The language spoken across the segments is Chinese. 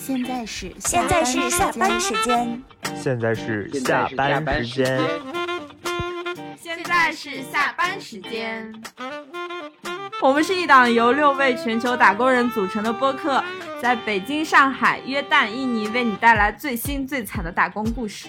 现在是现在是下班时间，现在是下班时间，现在是下班时间。我们是一档由六位全球打工人组成的播客，在北京、上海、约旦、印尼为你带来最新最惨的打工故事。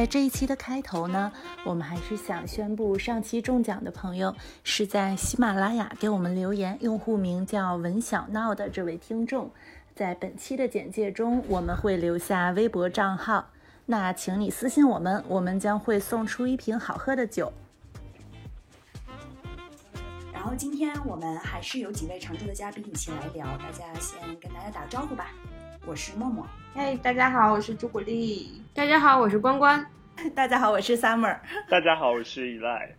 在这一期的开头呢，我们还是想宣布，上期中奖的朋友是在喜马拉雅给我们留言，用户名叫文小闹的这位听众。在本期的简介中，我们会留下微博账号，那请你私信我们，我们将会送出一瓶好喝的酒。然后今天我们还是有几位常驻的嘉宾一起来聊，大家先跟大家打个招呼吧。我是默默，嘿，大家好，我是朱古力，大家好，我是关关，大家好，我是 Summer，大家好，我是依赖。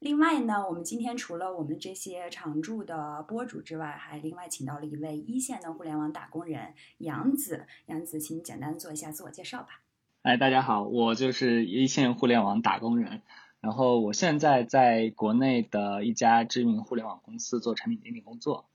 另外呢，我们今天除了我们这些常驻的播主之外，还另外请到了一位一线的互联网打工人杨子。杨子，请简单做一下自我介绍吧。哎，大家好，我就是一线互联网打工人。然后我现在在国内的一家知名互联网公司做产品经理工作。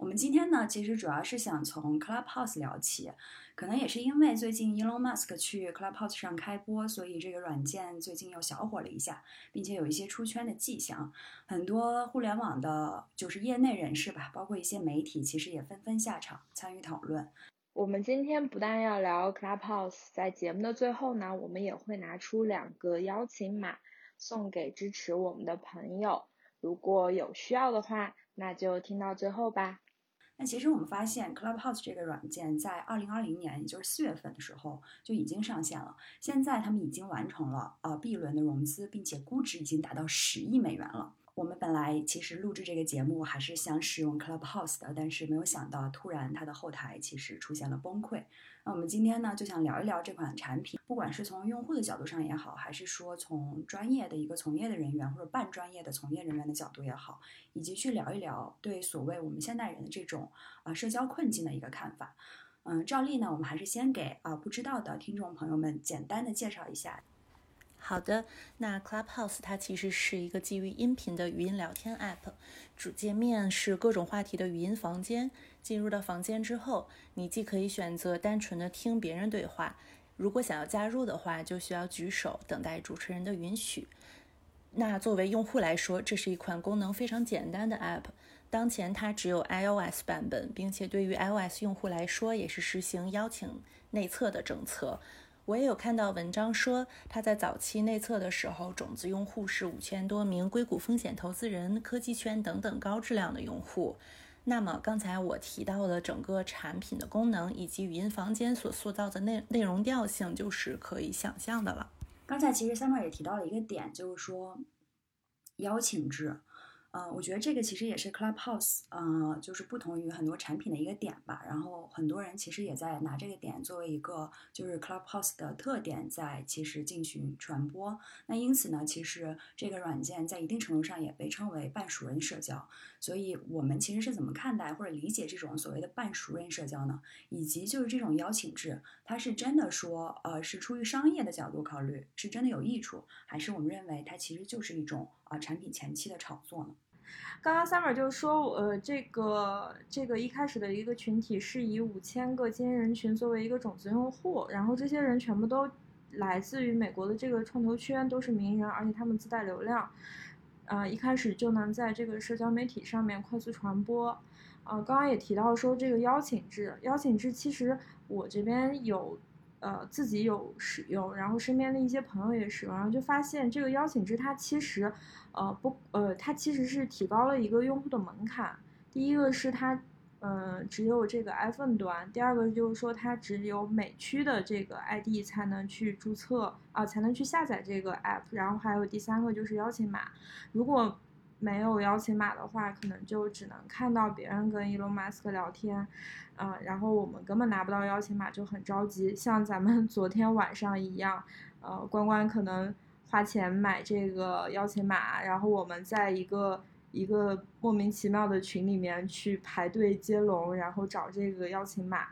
我们今天呢，其实主要是想从 Clubhouse 聊起，可能也是因为最近 Elon Musk 去 Clubhouse 上开播，所以这个软件最近又小火了一下，并且有一些出圈的迹象。很多互联网的，就是业内人士吧，包括一些媒体，其实也纷纷下场参与讨论。我们今天不但要聊 Clubhouse，在节目的最后呢，我们也会拿出两个邀请码。送给支持我们的朋友，如果有需要的话，那就听到最后吧。那其实我们发现，Clubhouse 这个软件在二零二零年，也就是四月份的时候就已经上线了。现在他们已经完成了啊 B 轮的融资，并且估值已经达到十亿美元了。我们本来其实录制这个节目还是想使用 Clubhouse 的，但是没有想到突然它的后台其实出现了崩溃。那我们今天呢就想聊一聊这款产品，不管是从用户的角度上也好，还是说从专业的一个从业的人员或者半专业的从业人员的角度也好，以及去聊一聊对所谓我们现代人的这种啊社交困境的一个看法。嗯，照例呢，我们还是先给啊不知道的听众朋友们简单的介绍一下。好的，那 Clubhouse 它其实是一个基于音频的语音聊天 App，主界面是各种话题的语音房间。进入到房间之后，你既可以选择单纯的听别人对话，如果想要加入的话，就需要举手等待主持人的允许。那作为用户来说，这是一款功能非常简单的 App。当前它只有 iOS 版本，并且对于 iOS 用户来说，也是实行邀请内测的政策。我也有看到文章说，它在早期内测的时候，种子用户是五千多名硅谷风险投资人、科技圈等等高质量的用户。那么刚才我提到的整个产品的功能以及语音房间所塑造的内内容调性，就是可以想象的了。刚才其实三妹也提到了一个点，就是说邀请制。呃，我觉得这个其实也是 Clubhouse，呃，就是不同于很多产品的一个点吧。然后很多人其实也在拿这个点作为一个就是 Clubhouse 的特点，在其实进行传播。那因此呢，其实这个软件在一定程度上也被称为半熟人社交。所以我们其实是怎么看待或者理解这种所谓的半熟人社交呢？以及就是这种邀请制，它是真的说，呃，是出于商业的角度考虑，是真的有益处，还是我们认为它其实就是一种啊产品前期的炒作呢？刚刚 Summer 就说，呃，这个这个一开始的一个群体是以五千个精英人群作为一个种子用户，然后这些人全部都来自于美国的这个创投圈，都是名人，而且他们自带流量，呃，一开始就能在这个社交媒体上面快速传播。呃，刚刚也提到说这个邀请制，邀请制其实我这边有。呃，自己有使用，然后身边的一些朋友也使用，然后就发现这个邀请制它其实，呃不，呃它其实是提高了一个用户的门槛。第一个是它，嗯，只有这个 iPhone 端；第二个就是说它只有美区的这个 ID 才能去注册啊，才能去下载这个 app。然后还有第三个就是邀请码，如果没有邀请码的话，可能就只能看到别人跟 Elon Musk 聊天。嗯，然后我们根本拿不到邀请码，就很着急，像咱们 昨天晚上一样，呃，关关可能花钱买这个邀请码，然后我们在一个一个莫名其妙的群里面去排队接龙，然后找这个邀请码，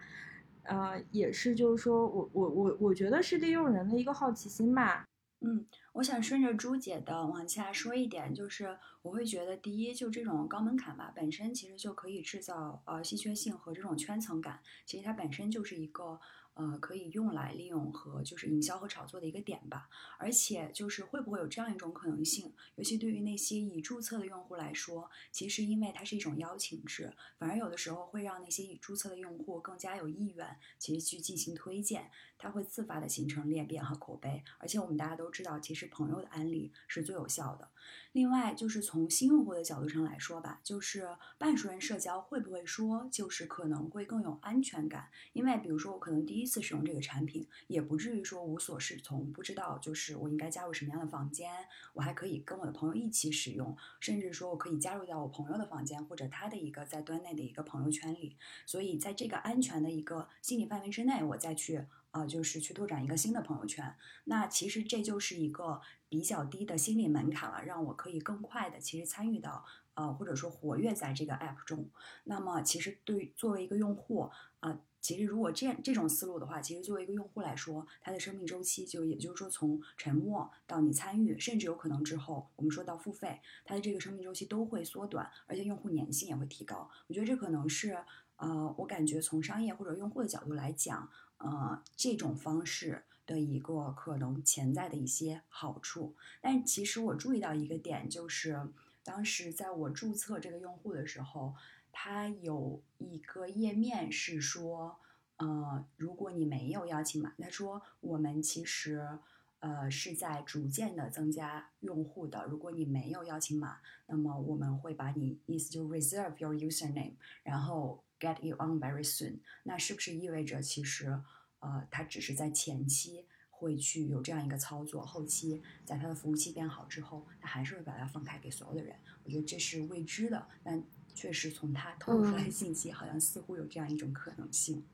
呃，也是就是说我我我我觉得是利用人的一个好奇心吧。嗯。我想顺着朱姐的往下说一点，就是我会觉得，第一，就这种高门槛吧，本身其实就可以制造呃稀缺性和这种圈层感，其实它本身就是一个。呃，可以用来利用和就是营销和炒作的一个点吧，而且就是会不会有这样一种可能性，尤其对于那些已注册的用户来说，其实因为它是一种邀请制，反而有的时候会让那些已注册的用户更加有意愿，其实去进行推荐，它会自发的形成裂变和口碑，而且我们大家都知道，其实朋友的安利是最有效的。另外，就是从新用户的角度上来说吧，就是半熟人社交会不会说，就是可能会更有安全感？因为比如说，我可能第一次使用这个产品，也不至于说无所适从，不知道就是我应该加入什么样的房间，我还可以跟我的朋友一起使用，甚至说我可以加入到我朋友的房间或者他的一个在端内的一个朋友圈里。所以，在这个安全的一个心理范围之内，我再去。呃，就是去拓展一个新的朋友圈，那其实这就是一个比较低的心理门槛了，让我可以更快的其实参与到呃或者说活跃在这个 app 中。那么其实对作为一个用户啊，其实如果这样这种思路的话，其实作为一个用户来说，它的生命周期就也就是说从沉默到你参与，甚至有可能之后我们说到付费，它的这个生命周期都会缩短，而且用户粘性也会提高。我觉得这可能是呃，我感觉从商业或者用户的角度来讲。呃，这种方式的一个可能潜在的一些好处，但其实我注意到一个点，就是当时在我注册这个用户的时候，它有一个页面是说，呃，如果你没有邀请码，他说我们其实呃是在逐渐的增加用户的，如果你没有邀请码，那么我们会把你意思就 reserve your username，然后。Get you on very soon，那是不是意味着其实，呃，他只是在前期会去有这样一个操作，后期在他的服务器变好之后，他还是会把它放开给所有的人？我觉得这是未知的，但确实从他透露出来的信息，好像似乎有这样一种可能性。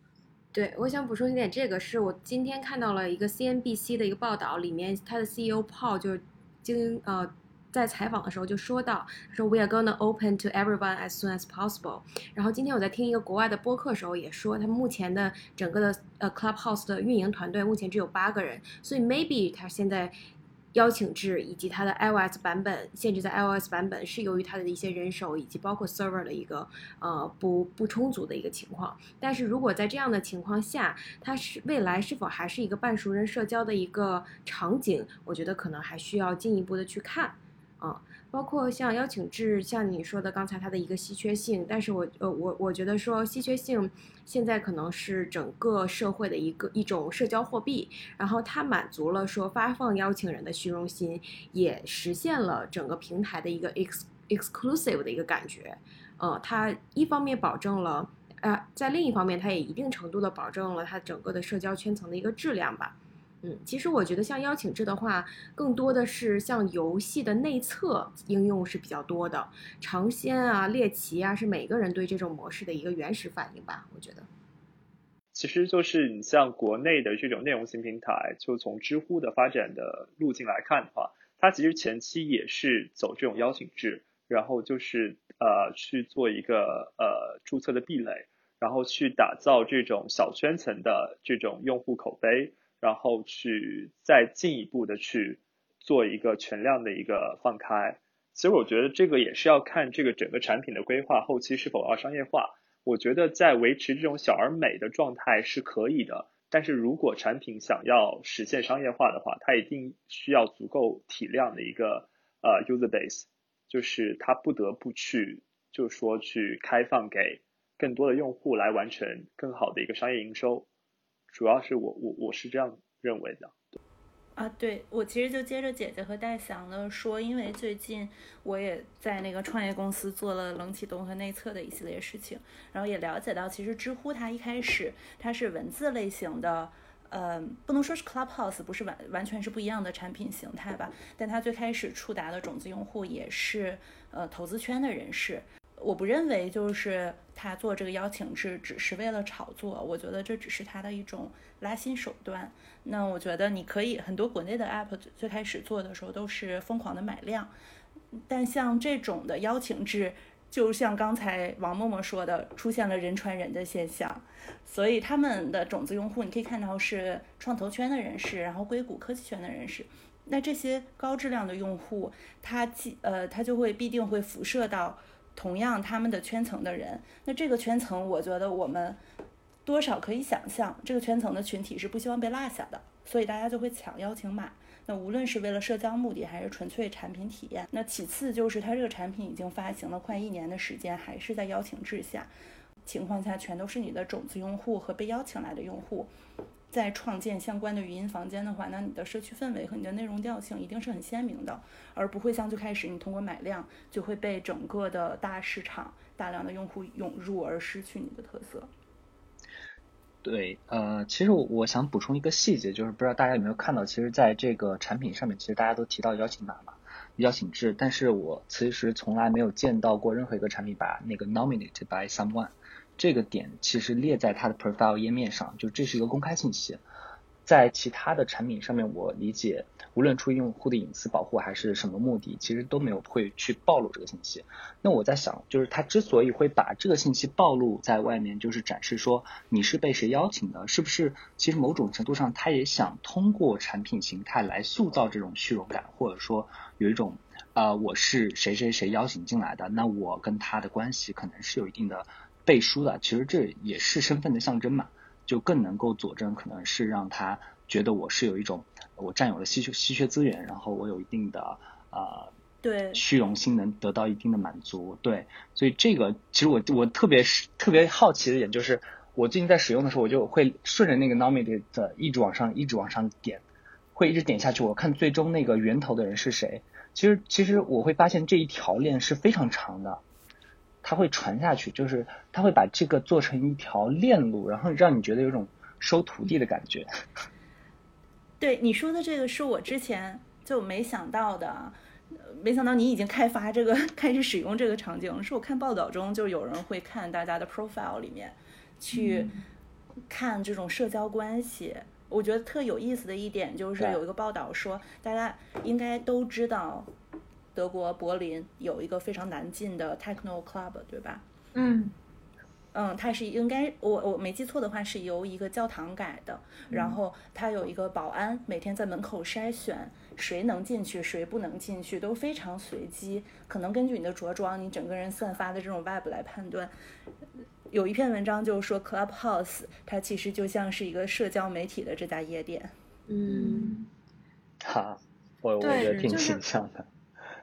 对，我想补充一点，这个是我今天看到了一个 CNBC 的一个报道，里面它的 CEO Paul 就经呃。在采访的时候就说到，说 We are gonna open to everyone as soon as possible。然后今天我在听一个国外的播客时候也说，他目前的整个的呃 Clubhouse 的运营团队目前只有八个人，所以 maybe 他现在邀请制以及它的 iOS 版本限制在 iOS 版本是由于它的一些人手以及包括 server 的一个呃不不充足的一个情况。但是如果在这样的情况下，它是未来是否还是一个半熟人社交的一个场景，我觉得可能还需要进一步的去看。啊，包括像邀请制，像你说的刚才它的一个稀缺性，但是我呃我我觉得说稀缺性现在可能是整个社会的一个一种社交货币，然后它满足了说发放邀请人的虚荣心，也实现了整个平台的一个 ex exclusive 的一个感觉，呃，它一方面保证了，呃，在另一方面它也一定程度的保证了它整个的社交圈层的一个质量吧。嗯，其实我觉得像邀请制的话，更多的是像游戏的内测应用是比较多的。尝鲜啊、猎奇啊，是每个人对这种模式的一个原始反应吧？我觉得。其实就是你像国内的这种内容型平台，就从知乎的发展的路径来看的话，它其实前期也是走这种邀请制，然后就是呃去做一个呃注册的壁垒，然后去打造这种小圈层的这种用户口碑。然后去再进一步的去做一个全量的一个放开，其实我觉得这个也是要看这个整个产品的规划后期是否要商业化。我觉得在维持这种小而美的状态是可以的，但是如果产品想要实现商业化的话，它一定需要足够体量的一个呃 user base，就是它不得不去就说去开放给更多的用户来完成更好的一个商业营收。主要是我我我是这样认为的，啊，对我其实就接着姐姐和戴翔的说，因为最近我也在那个创业公司做了冷启动和内测的一系列事情，然后也了解到，其实知乎它一开始它是文字类型的，呃，不能说是 Clubhouse，不是完完全是不一样的产品形态吧，但它最开始触达的种子用户也是呃投资圈的人士。我不认为就是他做这个邀请制只是为了炒作，我觉得这只是他的一种拉新手段。那我觉得你可以很多国内的 app 最开始做的时候都是疯狂的买量，但像这种的邀请制，就像刚才王默默说的，出现了人传人的现象，所以他们的种子用户你可以看到是创投圈的人士，然后硅谷科技圈的人士。那这些高质量的用户，他既呃他就会必定会辐射到同样他们的圈层的人。那这个圈层，我觉得我们多少可以想象，这个圈层的群体是不希望被落下的，所以大家就会抢邀请码。那无论是为了社交目的，还是纯粹产品体验，那其次就是它这个产品已经发行了快一年的时间，还是在邀请制下情况下，全都是你的种子用户和被邀请来的用户，在创建相关的语音房间的话，那你的社区氛围和你的内容调性一定是很鲜明的，而不会像最开始你通过买量就会被整个的大市场大量的用户涌入而失去你的特色。对，呃，其实我我想补充一个细节，就是不知道大家有没有看到，其实在这个产品上面，其实大家都提到邀请码嘛，邀请制，但是我其实从来没有见到过任何一个产品把那个 nominated by someone 这个点其实列在它的 profile 页面上，就这是一个公开信息。在其他的产品上面，我理解，无论出于用户的隐私保护还是什么目的，其实都没有会去暴露这个信息。那我在想，就是他之所以会把这个信息暴露在外面，就是展示说你是被谁邀请的，是不是？其实某种程度上，他也想通过产品形态来塑造这种虚荣感，或者说有一种啊，我是谁谁谁邀请进来的，那我跟他的关系可能是有一定的背书的。其实这也是身份的象征嘛。就更能够佐证，可能是让他觉得我是有一种我占有了稀缺稀缺资源，然后我有一定的呃对虚荣心能得到一定的满足，对，所以这个其实我我特别是特别好奇的点就是，我最近在使用的时候，我就会顺着那个 nominated 的一直往上一直往上点，会一直点下去，我看最终那个源头的人是谁。其实其实我会发现这一条链是非常长的。它会传下去，就是它会把这个做成一条链路，然后让你觉得有种收徒弟的感觉。对你说的这个是我之前就没想到的，没想到你已经开发这个 开始使用这个场景。是我看报道中就有人会看大家的 profile 里面去看这种社交关系。我觉得特有意思的一点就是有一个报道说，大家应该都知道。德国柏林有一个非常难进的 techno club，对吧？嗯，嗯，它是应该我我没记错的话是由一个教堂改的，然后它有一个保安每天在门口筛选谁能进去，谁不能进去，都非常随机，可能根据你的着装，你整个人散发的这种 vibe 来判断。有一篇文章就是说 Clubhouse 它其实就像是一个社交媒体的这家夜店。嗯，好，我我觉得挺形象的。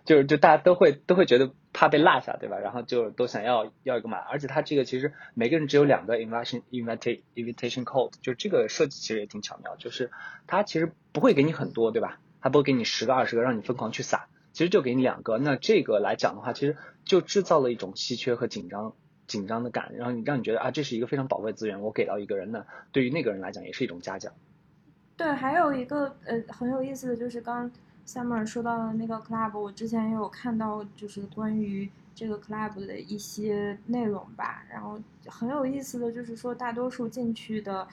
就是就大家都会都会觉得怕被落下，对吧？然后就都想要要一个码，而且它这个其实每个人只有两个 invitation invitation invitation code，就这个设计其实也挺巧妙，就是它其实不会给你很多，对吧？它不会给你十个二十个让你疯狂去撒，其实就给你两个。那这个来讲的话，其实就制造了一种稀缺和紧张紧张的感，然后你让你觉得啊，这是一个非常宝贵资源，我给到一个人呢，对于那个人来讲也是一种嘉奖。对，还有一个呃很有意思的就是刚。Summer 说到的那个 club，我之前也有看到，就是关于这个 club 的一些内容吧。然后很有意思的就是说，大多数进去的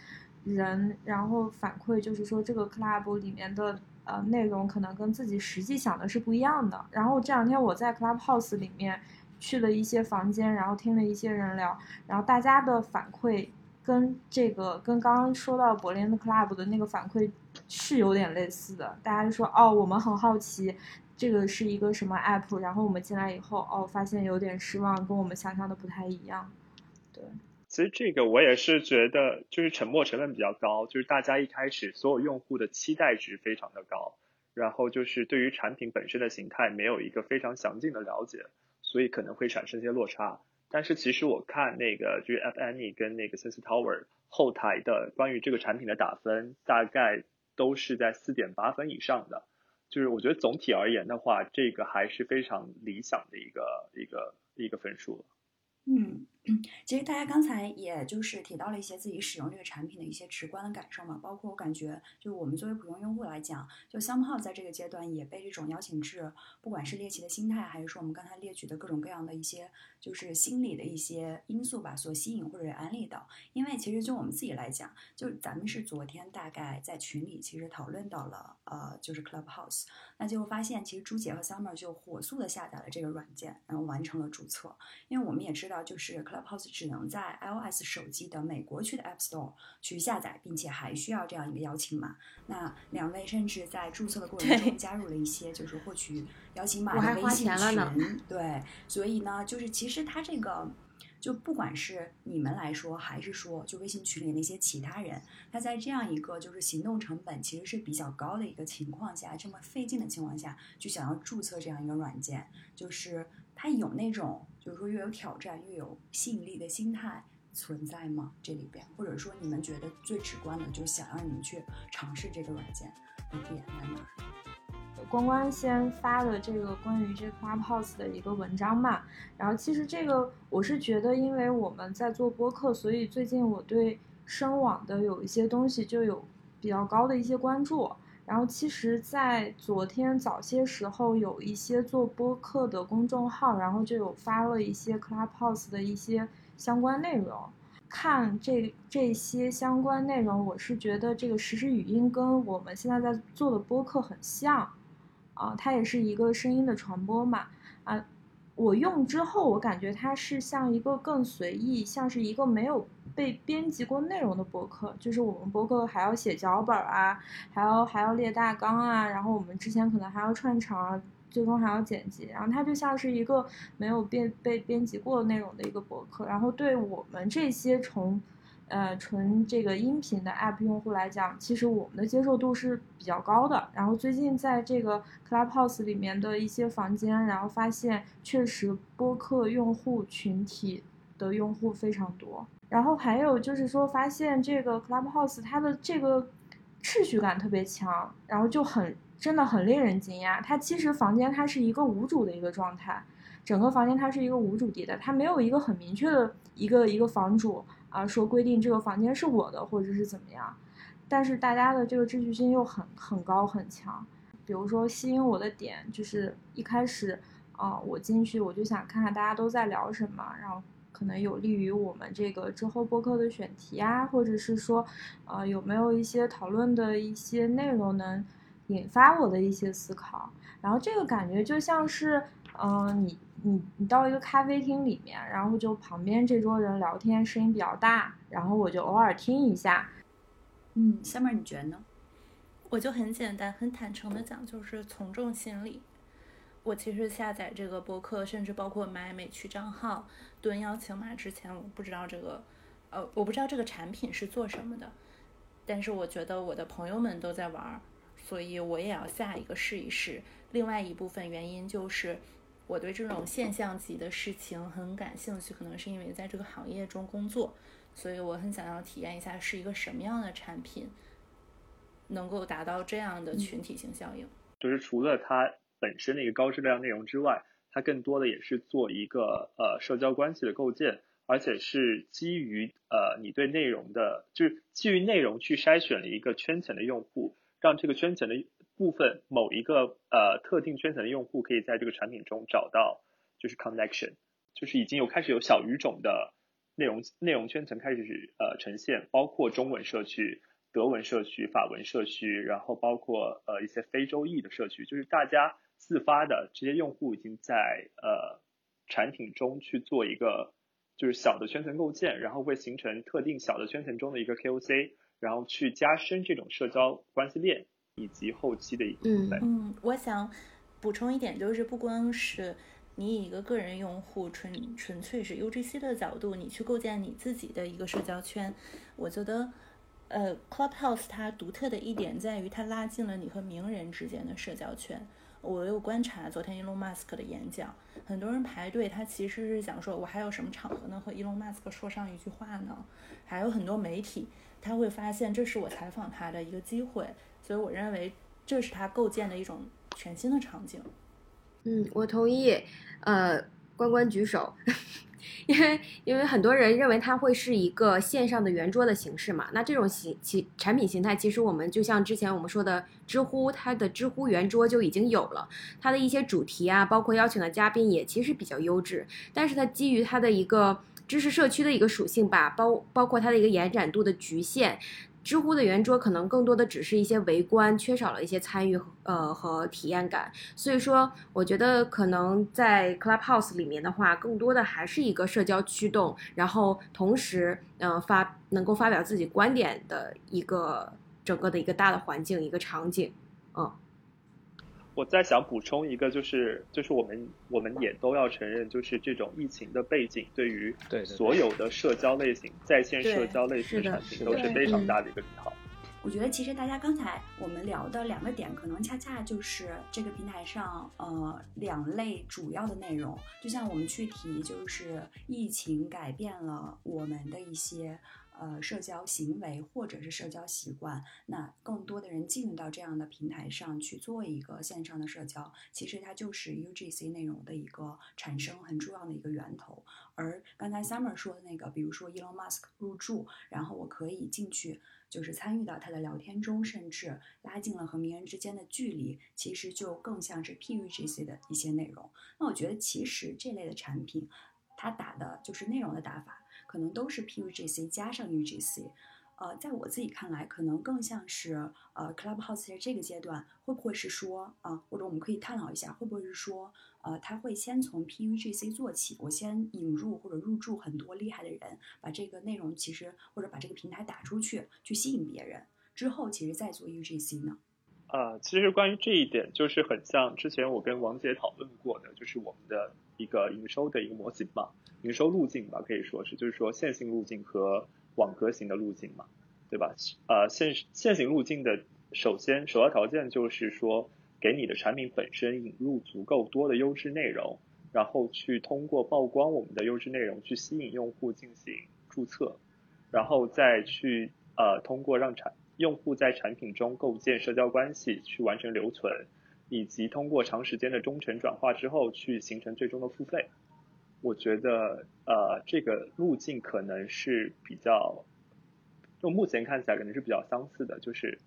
人，然后反馈就是说，这个 club 里面的呃内容可能跟自己实际想的是不一样的。然后这两天我在 clubhouse 里面去了一些房间，然后听了一些人聊，然后大家的反馈。跟这个跟刚刚说到柏林的 club 的那个反馈是有点类似的，大家就说哦，我们很好奇这个是一个什么 app，然后我们进来以后哦，发现有点失望，跟我们想象的不太一样。对，其实这个我也是觉得就是沉默成本比较高，就是大家一开始所有用户的期待值非常的高，然后就是对于产品本身的形态没有一个非常详尽的了解，所以可能会产生一些落差。但是其实我看那个就是 F N E 跟那个 Sense Tower 后台的关于这个产品的打分，大概都是在四点八分以上的。就是我觉得总体而言的话，这个还是非常理想的一个一个一个分数。嗯，其实大家刚才也就是提到了一些自己使用这个产品的一些直观的感受嘛，包括我感觉，就我们作为普通用户来讲，就 somehow 在这个阶段也被这种邀请制，不管是猎奇的心态，还是说我们刚才列举的各种各样的一些就是心理的一些因素吧，所吸引或者安利到。因为其实就我们自己来讲，就咱们是昨天大概在群里其实讨论到了，呃，就是 Clubhouse，那结果发现其实朱姐和 Summer 就火速的下载了这个软件，然后完成了注册，因为我们也知道。就是 Club Clubhouse 只能在 iOS 手机的美国区的 App Store 去下载，并且还需要这样一个邀请码。那两位甚至在注册的过程中加入了一些就是获取邀请码的微信群，对，所以呢，就是其实它这个。就不管是你们来说，还是说就微信群里那些其他人，他在这样一个就是行动成本其实是比较高的一个情况下，这么费劲的情况下，就想要注册这样一个软件，就是他有那种就是说越有挑战越有吸引力的心态存在吗？这里边，或者说你们觉得最直观的，就是想让你们去尝试这个软件的点在哪？关关先发的这个关于这 Clubhouse 的一个文章嘛，然后其实这个我是觉得，因为我们在做播客，所以最近我对声网的有一些东西就有比较高的一些关注。然后其实，在昨天早些时候，有一些做播客的公众号，然后就有发了一些 Clubhouse 的一些相关内容。看这这些相关内容，我是觉得这个实时语音跟我们现在在做的播客很像。啊，它也是一个声音的传播嘛，啊，我用之后，我感觉它是像一个更随意，像是一个没有被编辑过内容的博客，就是我们博客还要写脚本啊，还要还要列大纲啊，然后我们之前可能还要串场啊，最终还要剪辑，然后它就像是一个没有编被编辑过内容的一个博客，然后对我们这些从。呃，纯这个音频的 App 用户来讲，其实我们的接受度是比较高的。然后最近在这个 Clubhouse 里面的一些房间，然后发现确实播客用户群体的用户非常多。然后还有就是说，发现这个 Clubhouse 它的这个秩序感特别强，然后就很真的很令人惊讶。它其实房间它是一个无主的一个状态，整个房间它是一个无主地的，它没有一个很明确的一个一个房主。啊，说规定这个房间是我的，或者是怎么样，但是大家的这个秩序性又很很高很强。比如说吸引我的点就是一开始，啊，我进去我就想看看大家都在聊什么，然后可能有利于我们这个之后播客的选题啊，或者是说，呃，有没有一些讨论的一些内容能引发我的一些思考。然后这个感觉就像是，嗯，你。你你到一个咖啡厅里面，然后就旁边这桌人聊天声音比较大，然后我就偶尔听一下。嗯，下面你觉得呢？我就很简单、很坦诚的讲，就是从众心理。我其实下载这个博客，甚至包括买美区账号、蹲邀请码之前，我不知道这个，呃，我不知道这个产品是做什么的。但是我觉得我的朋友们都在玩，所以我也要下一个试一试。另外一部分原因就是。我对这种现象级的事情很感兴趣，可能是因为在这个行业中工作，所以我很想要体验一下是一个什么样的产品，能够达到这样的群体性效应。就是除了它本身的一个高质量内容之外，它更多的也是做一个呃社交关系的构建，而且是基于呃你对内容的，就是基于内容去筛选了一个圈层的用户，让这个圈层的。部分某一个呃特定圈层的用户可以在这个产品中找到就是 connection，就是已经有开始有小语种的内容内容圈层开始呃呈现，包括中文社区、德文社区、法文社区，然后包括呃一些非洲裔的社区，就是大家自发的这些用户已经在呃产品中去做一个就是小的圈层构建，然后会形成特定小的圈层中的一个 KOC，然后去加深这种社交关系链。以及后期的一个嗯嗯，我想补充一点，就是不光是你以一个个人用户纯纯粹是 UGC 的角度，你去构建你自己的一个社交圈，我觉得，呃，Clubhouse 它独特的一点在于它拉近了你和名人之间的社交圈。我有观察昨天 Elon Musk 的演讲，很多人排队，他其实是想说，我还有什么场合能和 Elon Musk 说上一句话呢？还有很多媒体，他会发现这是我采访他的一个机会。所以我认为这是他构建的一种全新的场景。嗯，我同意。呃，关关举手，因为因为很多人认为它会是一个线上的圆桌的形式嘛。那这种形其产品形态，其实我们就像之前我们说的知乎，它的知乎圆桌就已经有了。它的一些主题啊，包括邀请的嘉宾也其实比较优质。但是它基于它的一个知识社区的一个属性吧，包包括它的一个延展度的局限。知乎的圆桌可能更多的只是一些围观，缺少了一些参与呃和体验感。所以说，我觉得可能在 Clubhouse 里面的话，更多的还是一个社交驱动，然后同时嗯发能够发表自己观点的一个整个的一个大的环境一个场景，嗯。我再想补充一个，就是就是我们我们也都要承认，就是这种疫情的背景对于所有的社交类型、在线社交类型的产品都是非常大的一个利好。我觉得其实大家刚才我们聊的两个点，可能恰恰就是这个平台上呃两类主要的内容。就像我们去提，就是疫情改变了我们的一些。呃，社交行为或者是社交习惯，那更多的人进入到这样的平台上去做一个线上的社交，其实它就是 UGC 内容的一个产生很重要的一个源头。而刚才 Summer 说的那个，比如说 Elon Musk 入驻，然后我可以进去，就是参与到他的聊天中，甚至拉近了和名人之间的距离，其实就更像是 PUGC 的一些内容。那我觉得其实这类的产品，它打的就是内容的打法。可能都是 PUGC 加上 UGC，呃，在我自己看来，可能更像是呃 Clubhouse 在这个阶段会不会是说啊，或者我们可以探讨一下，会不会是说呃，他会先从 PUGC 做起，我先引入或者入驻很多厉害的人，把这个内容其实或者把这个平台打出去，去吸引别人，之后其实再做 UGC 呢？啊，其实关于这一点，就是很像之前我跟王姐讨论过的，就是我们的一个营收的一个模型嘛。营收路径吧，可以说是，就是说线性路径和网格型的路径嘛，对吧？呃，线线性路径的首先首要条件就是说，给你的产品本身引入足够多的优质内容，然后去通过曝光我们的优质内容去吸引用户进行注册，然后再去呃通过让产用户在产品中构建社交关系去完成留存，以及通过长时间的忠诚转化之后去形成最终的付费。我觉得，呃，这个路径可能是比较，就目前看起来可能是比较相似的，就是。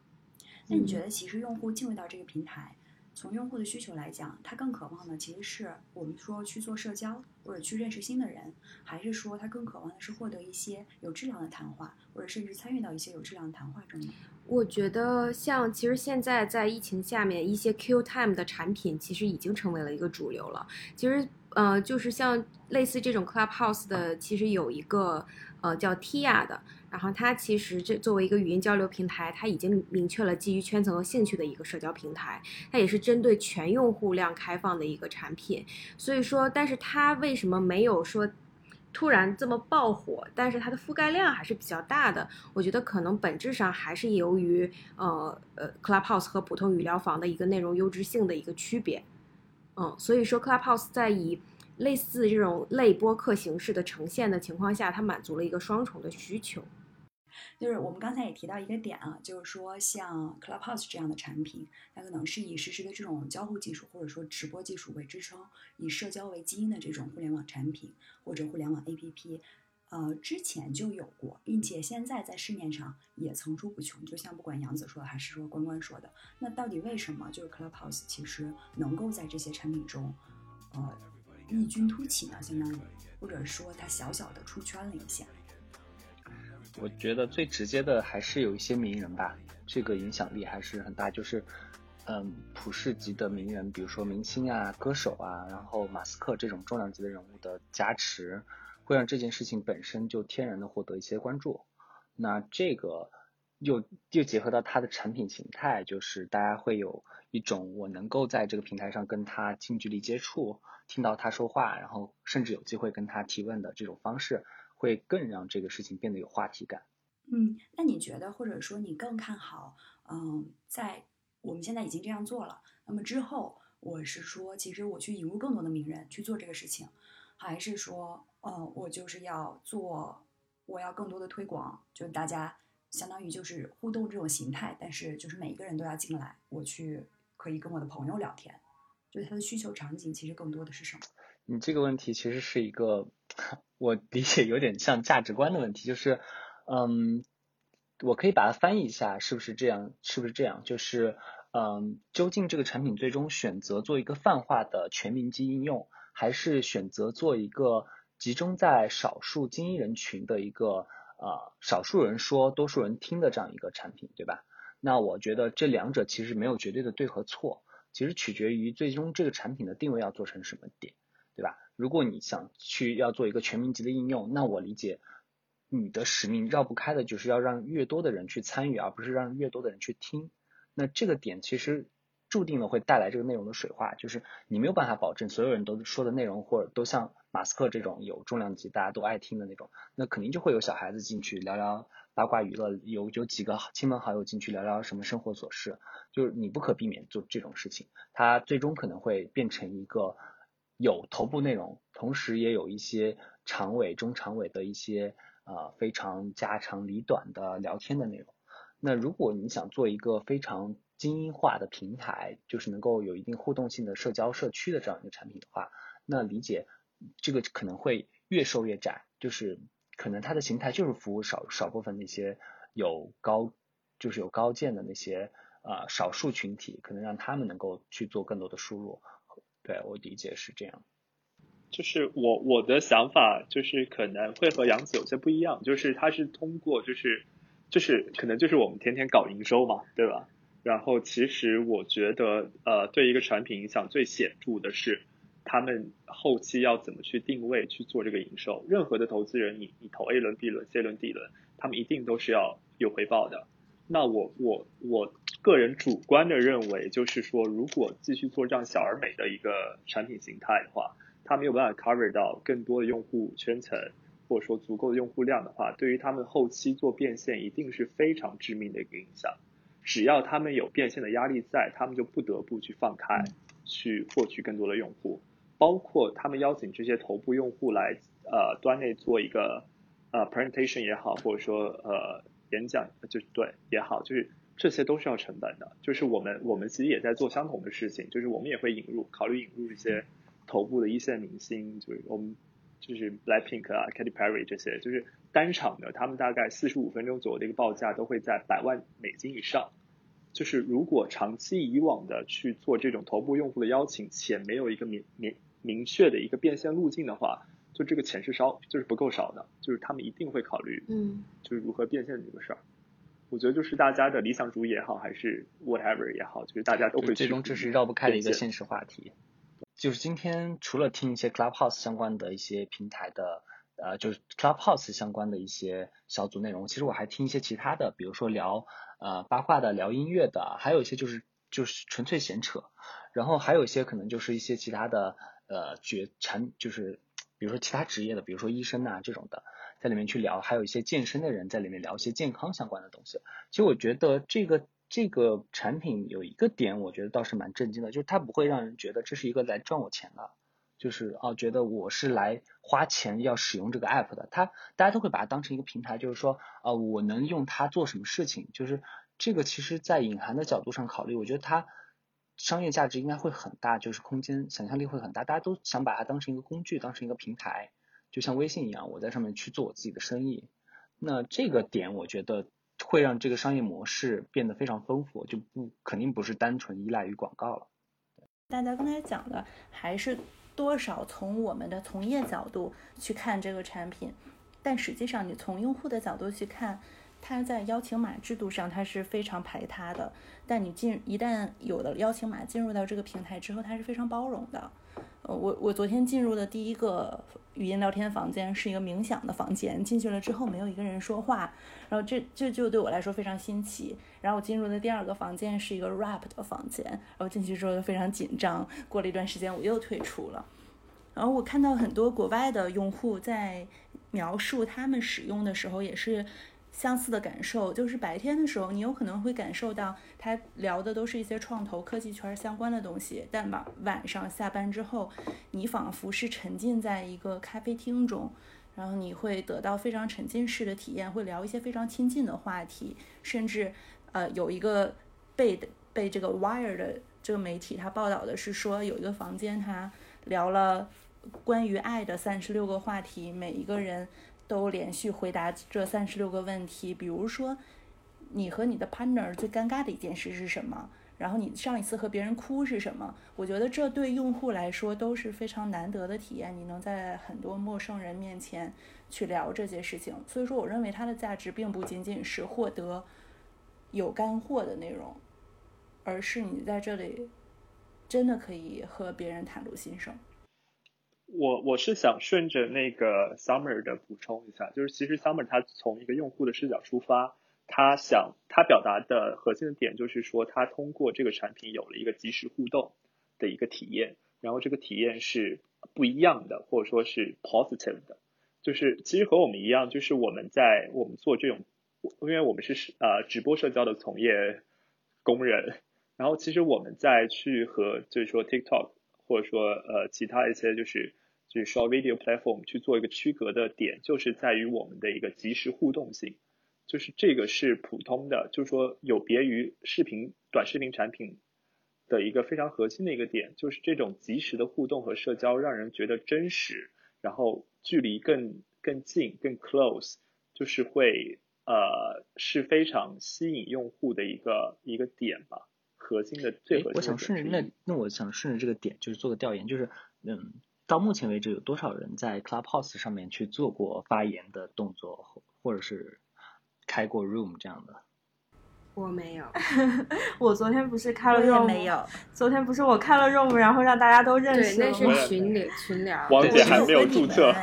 那你觉得，其实用户进入到这个平台，从用户的需求来讲，他更渴望的其实是我们说去做社交，或者去认识新的人，还是说他更渴望的是获得一些有质量的谈话，或者甚至参与到一些有质量的谈话中呢？我觉得，像其实现在在疫情下面，一些 Q Time 的产品其实已经成为了一个主流了。其实。呃，就是像类似这种 Clubhouse 的，其实有一个呃叫 Tia 的，然后它其实这作为一个语音交流平台，它已经明确了基于圈层和兴趣的一个社交平台，它也是针对全用户量开放的一个产品。所以说，但是它为什么没有说突然这么爆火？但是它的覆盖量还是比较大的。我觉得可能本质上还是由于呃呃 Clubhouse 和普通语聊房的一个内容优质性的一个区别。嗯，所以说 Clubhouse 在以类似这种类播客形式的呈现的情况下，它满足了一个双重的需求。就是我们刚才也提到一个点啊，就是说像 Clubhouse 这样的产品，它可能是以实时的这种交互技术或者说直播技术为支撑，以社交为基因的这种互联网产品或者互联网 APP。呃，之前就有过，并且现在在市面上也层出不穷。就像不管杨子说的，还是说关关说的，那到底为什么就是 Clubhouse 其实能够在这些产品中，呃，异军突起呢？相当于，或者说它小小的出圈了一下。我觉得最直接的还是有一些名人吧，这个影响力还是很大。就是，嗯，普世级的名人，比如说明星啊、歌手啊，然后马斯克这种重量级的人物的加持。会让这件事情本身就天然的获得一些关注，那这个又又结合到它的产品形态，就是大家会有一种我能够在这个平台上跟他近距离接触，听到他说话，然后甚至有机会跟他提问的这种方式，会更让这个事情变得有话题感。嗯，那你觉得或者说你更看好，嗯，在我们现在已经这样做了，那么之后我是说，其实我去引入更多的名人去做这个事情。还是说，呃，我就是要做，我要更多的推广，就大家相当于就是互动这种形态，但是就是每一个人都要进来，我去可以跟我的朋友聊天，就是他的需求场景其实更多的是什么？你这个问题其实是一个，我理解有点像价值观的问题，就是，嗯，我可以把它翻译一下，是不是这样？是不是这样？就是，嗯，究竟这个产品最终选择做一个泛化的全民级应用？还是选择做一个集中在少数精英人群的一个呃少数人说多数人听的这样一个产品，对吧？那我觉得这两者其实没有绝对的对和错，其实取决于最终这个产品的定位要做成什么点，对吧？如果你想去要做一个全民级的应用，那我理解你的使命绕不开的就是要让越多的人去参与，而不是让越多的人去听。那这个点其实注定了会带来这个内容的水化，就是你没有办法保证所有人都说的内容或者都像马斯克这种有重量级、大家都爱听的那种，那肯定就会有小孩子进去聊聊八卦娱乐，有有几个亲朋好友进去聊聊什么生活琐事，就是你不可避免做这种事情，它最终可能会变成一个。有头部内容，同时也有一些长尾、中长尾的一些呃非常家长里短的聊天的内容。那如果你想做一个非常精英化的平台，就是能够有一定互动性的社交社区的这样一个产品的话，那理解这个可能会越收越窄，就是可能它的形态就是服务少少部分那些有高就是有高见的那些呃少数群体，可能让他们能够去做更多的输入。对我理解是这样，就是我我的想法就是可能会和杨子有些不一样，就是他是通过就是就是可能就是我们天天搞营收嘛，对吧？然后其实我觉得呃对一个产品影响最显著的是他们后期要怎么去定位去做这个营收。任何的投资人，你你投 A 轮、B 轮、C 轮、D 轮，他们一定都是要有回报的。那我我我个人主观的认为，就是说，如果继续做这样小而美的一个产品形态的话，它没有办法 cover 到更多的用户圈层，或者说足够的用户量的话，对于他们后期做变现一定是非常致命的一个影响。只要他们有变现的压力在，他们就不得不去放开，去获取更多的用户，包括他们邀请这些头部用户来呃端内做一个呃 presentation 也好，或者说呃。演讲就是对也好，就是这些都是要成本的。就是我们我们其实也在做相同的事情，就是我们也会引入考虑引入一些头部的一线明星，就是我们就是 Blackpink 啊，Katy Perry 这些，就是单场的，他们大概四十五分钟左右的一个报价都会在百万美金以上。就是如果长期以往的去做这种头部用户的邀请，且没有一个免免明确的一个变现路径的话。就这个钱是少，就是不够少的，就是他们一定会考虑，嗯，就是如何变现这个事儿。我觉得就是大家的理想主义也好，还是 whatever 也好，就是大家都会最终这是绕不开的一个现实话题。就是今天除了听一些 Clubhouse 相关的一些平台的，呃，就是 Clubhouse 相关的一些小组内容，其实我还听一些其他的，比如说聊呃八卦的、聊音乐的，还有一些就是就是纯粹闲扯，然后还有一些可能就是一些其他的呃绝产就是。比如说其他职业的，比如说医生啊这种的，在里面去聊，还有一些健身的人在里面聊一些健康相关的东西。其实我觉得这个这个产品有一个点，我觉得倒是蛮震惊的，就是它不会让人觉得这是一个来赚我钱的，就是哦觉得我是来花钱要使用这个 app 的。它大家都会把它当成一个平台，就是说啊我能用它做什么事情，就是这个其实在隐含的角度上考虑，我觉得它。商业价值应该会很大，就是空间想象力会很大，大家都想把它当成一个工具，当成一个平台，就像微信一样，我在上面去做我自己的生意。那这个点我觉得会让这个商业模式变得非常丰富，就不肯定不是单纯依赖于广告了。大家刚才讲的还是多少从我们的从业角度去看这个产品，但实际上你从用户的角度去看。它在邀请码制度上，它是非常排他的。但你进一旦有了邀请码进入到这个平台之后，它是非常包容的。呃，我我昨天进入的第一个语音聊天房间是一个冥想的房间，进去了之后没有一个人说话，然后这这就对我来说非常新奇。然后我进入的第二个房间是一个 rap 的房间，然后进去之后就非常紧张。过了一段时间我又退出了。然后我看到很多国外的用户在描述他们使用的时候也是。相似的感受就是白天的时候，你有可能会感受到他聊的都是一些创投科技圈相关的东西，但晚晚上下班之后，你仿佛是沉浸在一个咖啡厅中，然后你会得到非常沉浸式的体验，会聊一些非常亲近的话题，甚至呃有一个被被这个 Wire 的这个媒体他报道的是说有一个房间他聊了关于爱的三十六个话题，每一个人。都连续回答这三十六个问题，比如说，你和你的 partner 最尴尬的一件事是什么？然后你上一次和别人哭是什么？我觉得这对用户来说都是非常难得的体验。你能在很多陌生人面前去聊这些事情，所以说我认为它的价值并不仅仅是获得有干货的内容，而是你在这里真的可以和别人袒露心声。我我是想顺着那个 Summer 的补充一下，就是其实 Summer 他从一个用户的视角出发。他想，他表达的核心的点就是说，他通过这个产品有了一个即时互动的一个体验，然后这个体验是不一样的，或者说是 positive 的。就是其实和我们一样，就是我们在我们做这种，因为我们是呃直播社交的从业工人，然后其实我们在去和就是说 TikTok 或者说呃其他一些就是就是 short video platform 去做一个区隔的点，就是在于我们的一个即时互动性。就是这个是普通的，就是说有别于视频短视频产品的一个非常核心的一个点，就是这种即时的互动和社交让人觉得真实，然后距离更更近更 close，就是会呃是非常吸引用户的一个一个点吧，核心的最核心。我想顺着那那我想顺着这个点就是做个调研，就是嗯到目前为止有多少人在 Clubhouse 上面去做过发言的动作，或者是？开过 room 这样的，我没有。我昨天不是开了 room，没有。昨天不是我开了 room，然后让大家都认识。对，那是群里群聊。王姐还没有注册。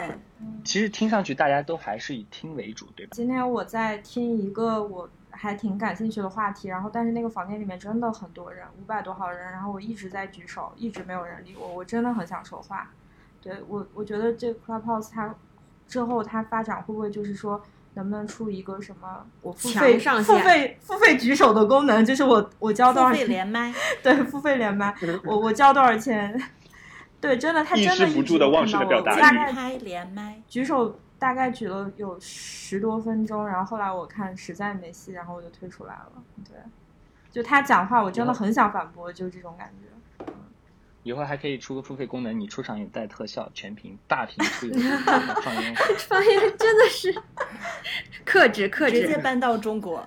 其实听上去大家都还是以听为主，对吧？今天我在听一个我还挺感兴趣的话题，然后但是那个房间里面真的很多人，五百多号人，然后我一直在举手，一直没有人理我，我真的很想说话。对我，我觉得这 Clubhouse 它之后它发展会不会就是说？能不能出一个什么我付费上付费付费举手的功能？就是我我交多少钱连麦？对，付费连麦，我我交多少钱？对，真的，他真的不住的忘式的表达大概开连麦，举手大概举了有十多分钟，然后后来我看实在没戏，然后我就退出来了。对，就他讲话，我真的很想反驳，就是这种感觉。以后还可以出个付费功能，你出场也带特效，全屏大屏出 放烟，放烟真的是 克制克制，直接搬到中国。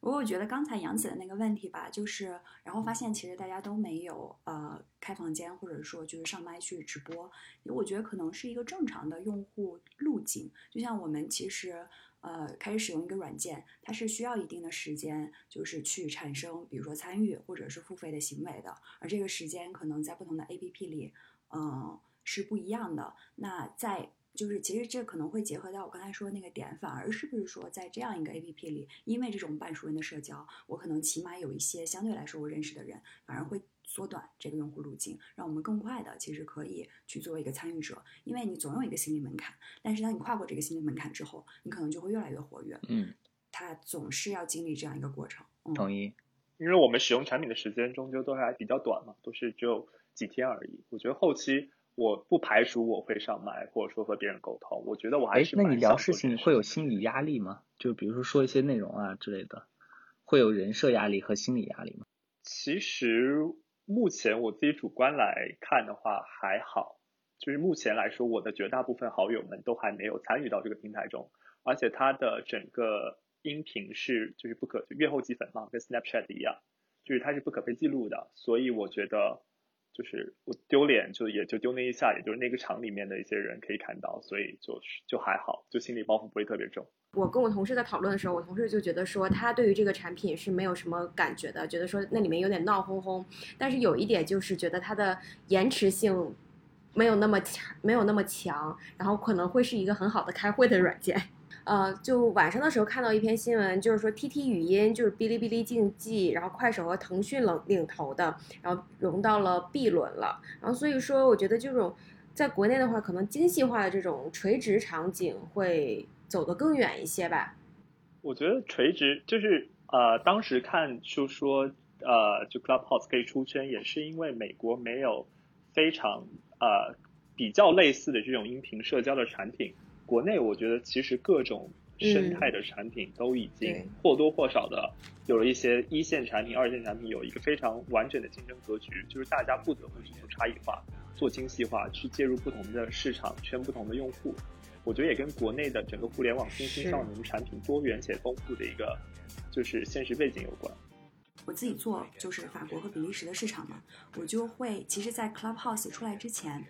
不过我觉得刚才杨姐的那个问题吧，就是然后发现其实大家都没有呃开房间，或者说就是上麦去直播，我觉得可能是一个正常的用户路径，就像我们其实。呃，开始使用一个软件，它是需要一定的时间，就是去产生，比如说参与或者是付费的行为的。而这个时间可能在不同的 APP 里，嗯，是不一样的。那在就是其实这可能会结合到我刚才说的那个点，反而是不是说在这样一个 APP 里，因为这种半熟人的社交，我可能起码有一些相对来说我认识的人，反而会。缩短这个用户路径，让我们更快的其实可以去做一个参与者，因为你总有一个心理门槛，但是当你跨过这个心理门槛之后，你可能就会越来越活跃。嗯，它总是要经历这样一个过程。嗯同意，因为我们使用产品的时间终究都还比较短嘛，都是只有几天而已。我觉得后期我不排除我会上麦，或者说和别人沟通。我觉得我还是那你聊事情会有心理压力吗？就比如说说一些内容啊之类的，会有人设压力和心理压力吗？其实。目前我自己主观来看的话还好，就是目前来说，我的绝大部分好友们都还没有参与到这个平台中，而且它的整个音频是就是不可阅后即焚嘛，跟 Snapchat 一样，就是它是不可被记录的，所以我觉得就是我丢脸就也就丢那一下，也就是那个场里面的一些人可以看到，所以就是就还好，就心理包袱不会特别重。我跟我同事在讨论的时候，我同事就觉得说他对于这个产品是没有什么感觉的，觉得说那里面有点闹哄哄。但是有一点就是觉得它的延迟性没有那么强，没有那么强，然后可能会是一个很好的开会的软件。呃，就晚上的时候看到一篇新闻，就是说 TT 语音就是哔哩哔哩竞技，然后快手和腾讯领领头的，然后融到了 B 轮了。然后所以说，我觉得这种在国内的话，可能精细化的这种垂直场景会。走得更远一些吧。我觉得垂直就是呃，当时看就说呃，就 Clubhouse 可以出圈，也是因为美国没有非常呃比较类似的这种音频社交的产品。国内我觉得其实各种生态的产品都已经或多或少的有了一些一线产品、二线产品有一个非常完整的竞争格局，就是大家不得不去做差异化、做精细化，去介入不同的市场圈、不同的用户。我觉得也跟国内的整个互联网新兴少年产品多元且丰富的一个就是现实背景有关。我自己做就是法国和比利时的市场嘛，我就会其实，在 Clubhouse 出来之前，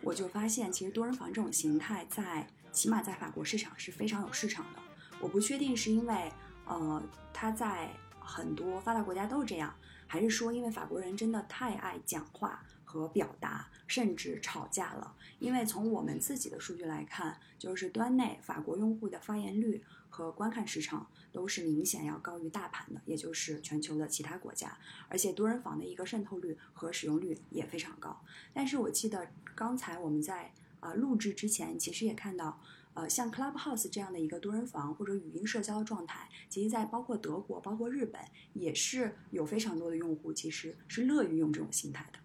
我就发现其实多人房这种形态在起码在法国市场是非常有市场的。我不确定是因为呃它在很多发达国家都是这样，还是说因为法国人真的太爱讲话和表达，甚至吵架了。因为从我们自己的数据来看，就是端内法国用户的发言率和观看时长都是明显要高于大盘的，也就是全球的其他国家。而且多人房的一个渗透率和使用率也非常高。但是我记得刚才我们在呃录制之前，其实也看到。呃，像 Clubhouse 这样的一个多人房或者语音社交的状态，其实，在包括德国、包括日本，也是有非常多的用户其实是乐于用这种形态的，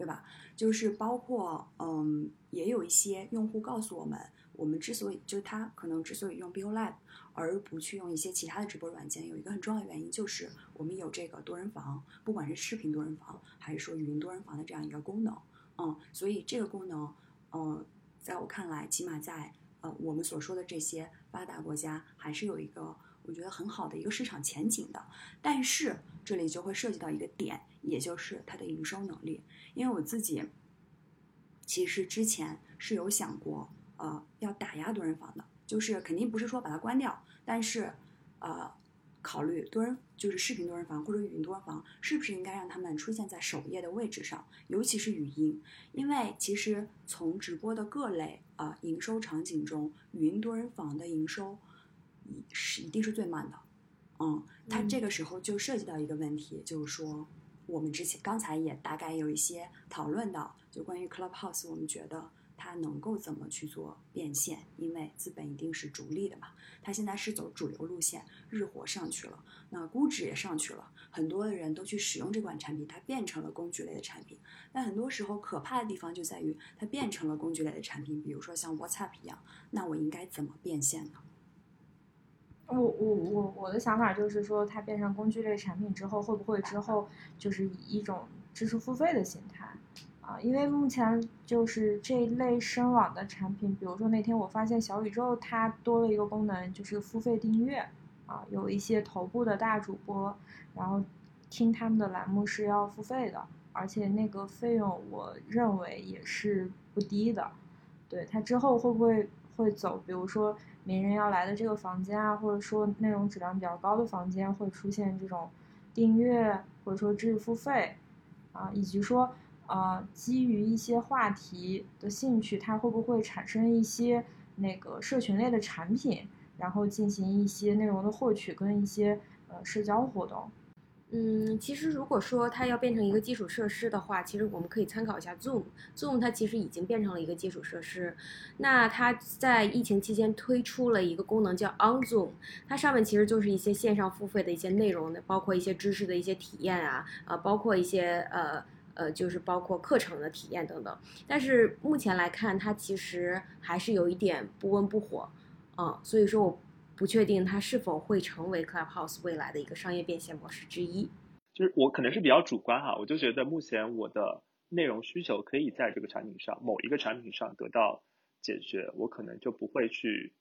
对吧？就是包括，嗯，也有一些用户告诉我们，我们之所以就是他可能之所以用 b i o Lab 而不去用一些其他的直播软件，有一个很重要的原因就是我们有这个多人房，不管是视频多人房还是说语音多人房的这样一个功能，嗯，所以这个功能，嗯，在我看来，起码在呃，我们所说的这些发达国家还是有一个我觉得很好的一个市场前景的，但是这里就会涉及到一个点，也就是它的营收能力。因为我自己其实之前是有想过，呃，要打压多人房的，就是肯定不是说把它关掉，但是呃。考虑多人就是视频多人房或者语音多人房，是不是应该让他们出现在首页的位置上？尤其是语音，因为其实从直播的各类啊营收场景中，语音多人房的营收是一定是最慢的。嗯，它这个时候就涉及到一个问题，就是说我们之前刚才也大概有一些讨论到，就关于 Clubhouse，我们觉得。它能够怎么去做变现？因为资本一定是逐利的嘛。它现在是走主流路线，日活上去了，那估值也上去了，很多的人都去使用这款产品，它变成了工具类的产品。但很多时候可怕的地方就在于它变成了工具类的产品，比如说像 WhatsApp 一样，那我应该怎么变现呢？我我我我的想法就是说，它变成工具类产品之后，会不会之后就是以一种知识付费的形态？啊，因为目前就是这一类深网的产品，比如说那天我发现小宇宙它多了一个功能，就是付费订阅。啊，有一些头部的大主播，然后听他们的栏目是要付费的，而且那个费用我认为也是不低的。对它之后会不会会走，比如说名人要来的这个房间啊，或者说内容质量比较高的房间会出现这种订阅或者说知识付费啊，以及说。呃，基于一些话题的兴趣，它会不会产生一些那个社群类的产品，然后进行一些内容的获取跟一些呃社交活动？嗯，其实如果说它要变成一个基础设施的话，其实我们可以参考一下 Zoom。Zoom 它其实已经变成了一个基础设施。那它在疫情期间推出了一个功能叫 On Zoom，它上面其实就是一些线上付费的一些内容的，包括一些知识的一些体验啊，啊，包括一些呃。呃，就是包括课程的体验等等，但是目前来看，它其实还是有一点不温不火，嗯，所以说我不确定它是否会成为 Clubhouse 未来的一个商业变现模式之一。就是我可能是比较主观哈，我就觉得目前我的内容需求可以在这个产品上某一个产品上得到解决，我可能就不会去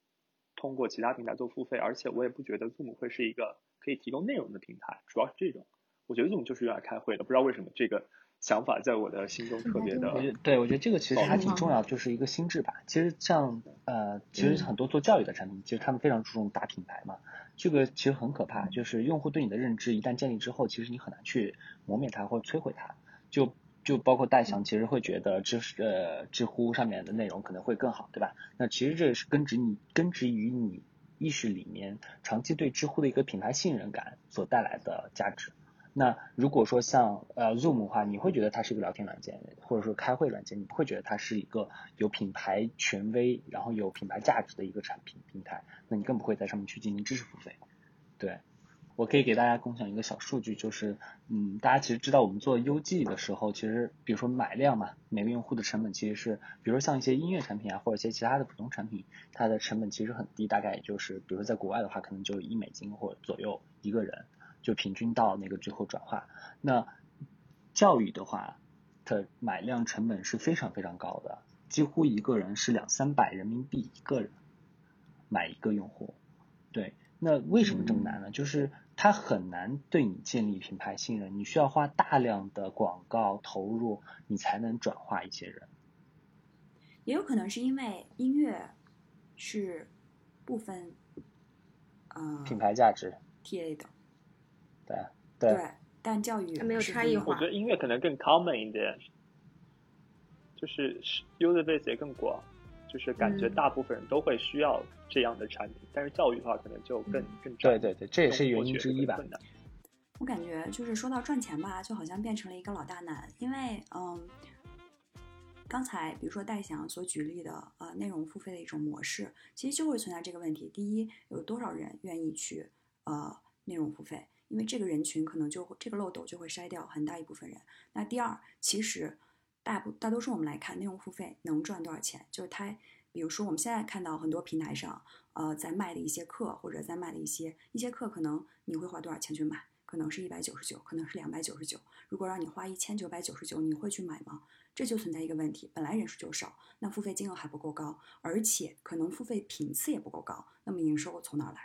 通过其他平台做付费，而且我也不觉得 Zoom 会是一个可以提供内容的平台，主要是这种，我觉得 Zoom 就是用来开会的，不知道为什么这个。想法在我的心中特别的，对，我觉得这个其实还挺重要，就是一个心智吧。其实像呃，其实很多做教育的产品，其实他们非常注重打品牌嘛。这个其实很可怕，就是用户对你的认知一旦建立之后，其实你很难去磨灭它或者摧毁它。就就包括戴翔，其实会觉得知呃知乎上面的内容可能会更好，对吧？那其实这是根植你根植于你意识里面长期对知乎的一个品牌信任感所带来的价值。那如果说像呃 Zoom 的话，你会觉得它是一个聊天软件，或者说开会软件，你不会觉得它是一个有品牌权威，然后有品牌价值的一个产品平台，那你更不会在上面去进行知识付费。对，我可以给大家共享一个小数据，就是嗯，大家其实知道我们做 UG 的时候，其实比如说买量嘛，每个用户的成本其实是，比如说像一些音乐产品啊，或者一些其他的普通产品，它的成本其实很低，大概也就是，比如说在国外的话，可能就一美金或左右一个人。就平均到那个最后转化，那教育的话，它买量成本是非常非常高的，几乎一个人是两三百人民币一个人买一个用户，对，那为什么这么难呢？就是它很难对你建立品牌信任，你需要花大量的广告投入，你才能转化一些人。也有可能是因为音乐是部分呃品牌价值，TA 的，对对对，但教育它没有差异化我觉得音乐可能更 common 一点，就是是 user base 也更广，就是感觉嗯大部分人都会需要这样的产品，但是教育的话可能就更更窄对对对，这也是原因之一吧。我感觉就是说到赚钱吧，就好像变成了一个老大难，因为嗯，刚才比如说戴翔所举例的呃内容付费的一种模式，其实就会存在这个问题：第一，有多少人愿意去呃内容付费？因为这个人群可能就会这个漏斗就会筛掉很大一部分人。那第二，其实大部大多数我们来看内容付费能赚多少钱，就是它，比如说我们现在看到很多平台上呃在卖的一些课，或者在卖的一些一些课，可能你会花多少钱去买？可能是一百九十九，可能是两百九十九。如果让你花一千九百九十九，你会去买吗？这就存在一个问题，本来人数就少，那付费金额还不够高，而且可能付费频次也不够高，那么营收从哪来？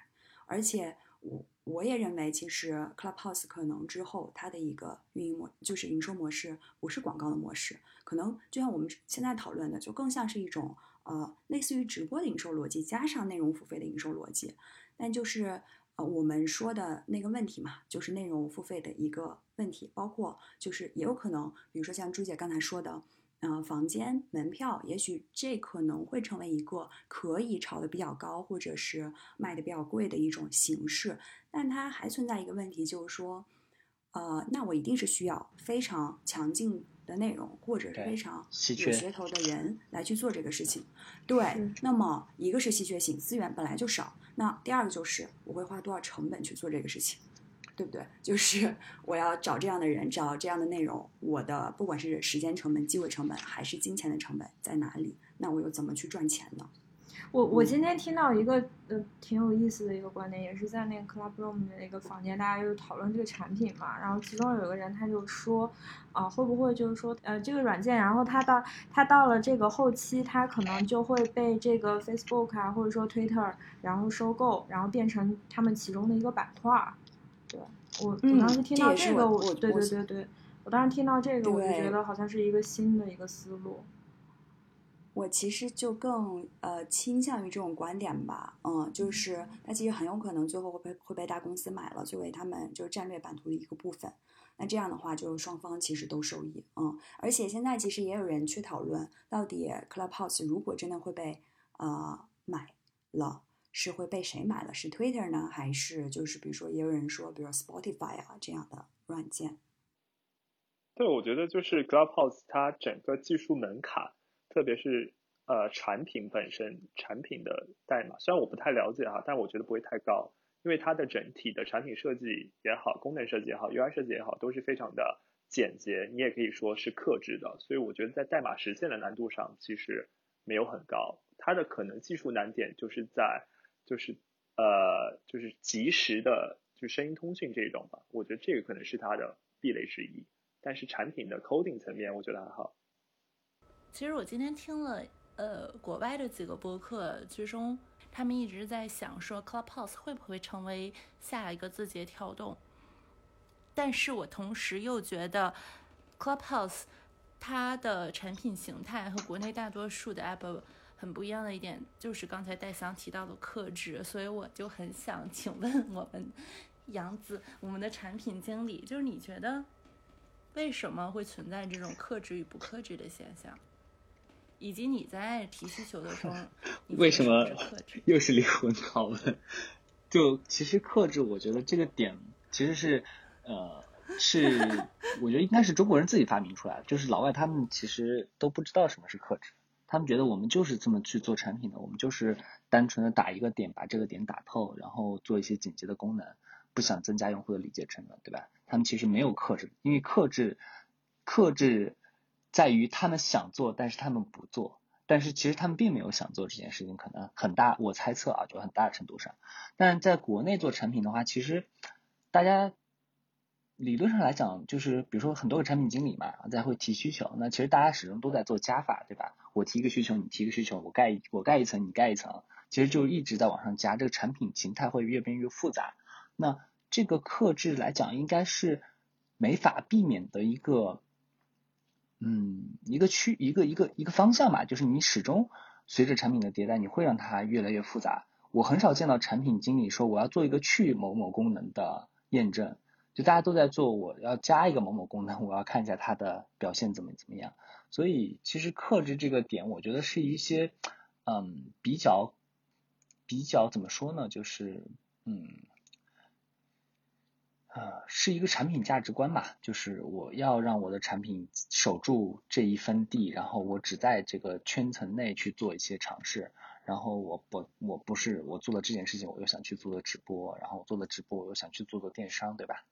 而且我我也认为，其实 Clubhouse 可能之后它的一个运营模就是营收模式不是广告的模式，可能就像我们现在讨论的，就更像是一种呃类似于直播的营收逻辑加上内容付费的营收逻辑，但就是。呃，我们说的那个问题嘛，就是内容付费的一个问题，包括就是也有可能，比如说像朱姐刚才说的，呃，房间门票，也许这可能会成为一个可以炒得比较高，或者是卖的比较贵的一种形式，但它还存在一个问题，就是说，呃，那我一定是需要非常强劲的内容，或者是非常有噱头的人来去做这个事情。对，那么一个是稀缺性，资源本来就少，那第二个就是我会花多少成本去做这个事情。对不对？就是我要找这样的人，找这样的内容，我的不管是时间成本、机会成本，还是金钱的成本在哪里？那我又怎么去赚钱呢？我我嗯今天听到一个呃挺有意思的一个观点，也是在那个 Club Room 的那个房间，大家就讨论这个产品嘛。然后其中有一个人他就说，啊、会不会就是说，呃，这个软件，然后它到它到了这个后期，它可能就会被这个 Facebook 啊，或者说 Twitter，然后收购，然后变成他们其中的一个板块儿。对我，我嗯当时听到这个，我我对我对对对，我当时听到这个，我就觉得好像是一个新的一个思路。我其实就更呃倾向于这种观点吧，嗯，就是它其实很有可能最后会被会被大公司买了，作为他们就是战略版图的一个部分。那这样的话，就是双方其实都受益，嗯，而且现在其实也有人去讨论，到底 Clubhouse 如果真的会被呃买了，是会被谁买了？是 Twitter 呢，还是就是比如说也有人说，比如说 Spotify 啊这样的软件？对，我觉得就是 Clubhouse 它整个技术门槛，特别是呃产品本身产品的代码，虽然我不太了解哈，但我觉得不会太高，因为它的整体的产品设计也好，功能设计也好，UI 设计也好，都是非常的简洁，你也可以说是克制的，所以我觉得在代码实现的难度上其实没有很高，它的可能技术难点就是在就是呃就是及时的就声音通讯这种吧，我觉得这个可能是它的壁垒之一。但是产品的 coding 层面，我觉得还好。其实我今天听了呃国外的几个播客，最终他们一直在想说 Clubhouse 会不会成为下一个字节跳动，但是我同时又觉得 Clubhouse 它的产品形态和国内大多数的 app 很不一样的一点，就是刚才戴翔提到的克制，所以我就很想请问我们杨子，我们的产品经理，就是你觉得为什么会存在这种克制与不克制的现象？以及你在提需求的时候，为什么？又是灵魂拷问？就其实克制，我觉得这个点其实是呃是 我觉得应该是中国人自己发明出来的，就是老外他们其实都不知道什么是克制，他们觉得我们就是这么去做产品的，我们就是单纯的打一个点，把这个点打透，然后做一些紧急的功能，不想增加用户的理解成本，对吧？他们其实没有克制，因为克制克制在于他们想做，但是他们不做。但是其实他们并没有想做这件事情，可能很大，我猜测啊，就很大程度上。但在国内做产品的话，其实大家理论上来讲，就是比如说很多个产品经理嘛，大家会提需求，那其实大家始终都在做加法，对吧？我提一个需求，你提一个需求，我盖我盖一层，你盖一层，其实就一直在往上加，这个产品形态会越变越复杂。那这个克制来讲，应该是没法避免的一个，嗯，一个区一个一个一个方向吧，就是你始终随着产品的迭代，你会让它越来越复杂。我很少见到产品经理说我要做一个去某某功能的验证，就大家都在做，我要加一个某某功能，我要看一下它的表现怎么怎么样。所以其实克制这个点，我觉得是一些，嗯，比较。比较怎么说呢？就是嗯，呃，是一个产品价值观吧。就是我要让我的产品守住这一分地，然后我只在这个圈层内去做一些尝试。然后我不我不是我做了这件事情，我又想去做的直播，然后我做了直播，我又想去做做电商，对吧？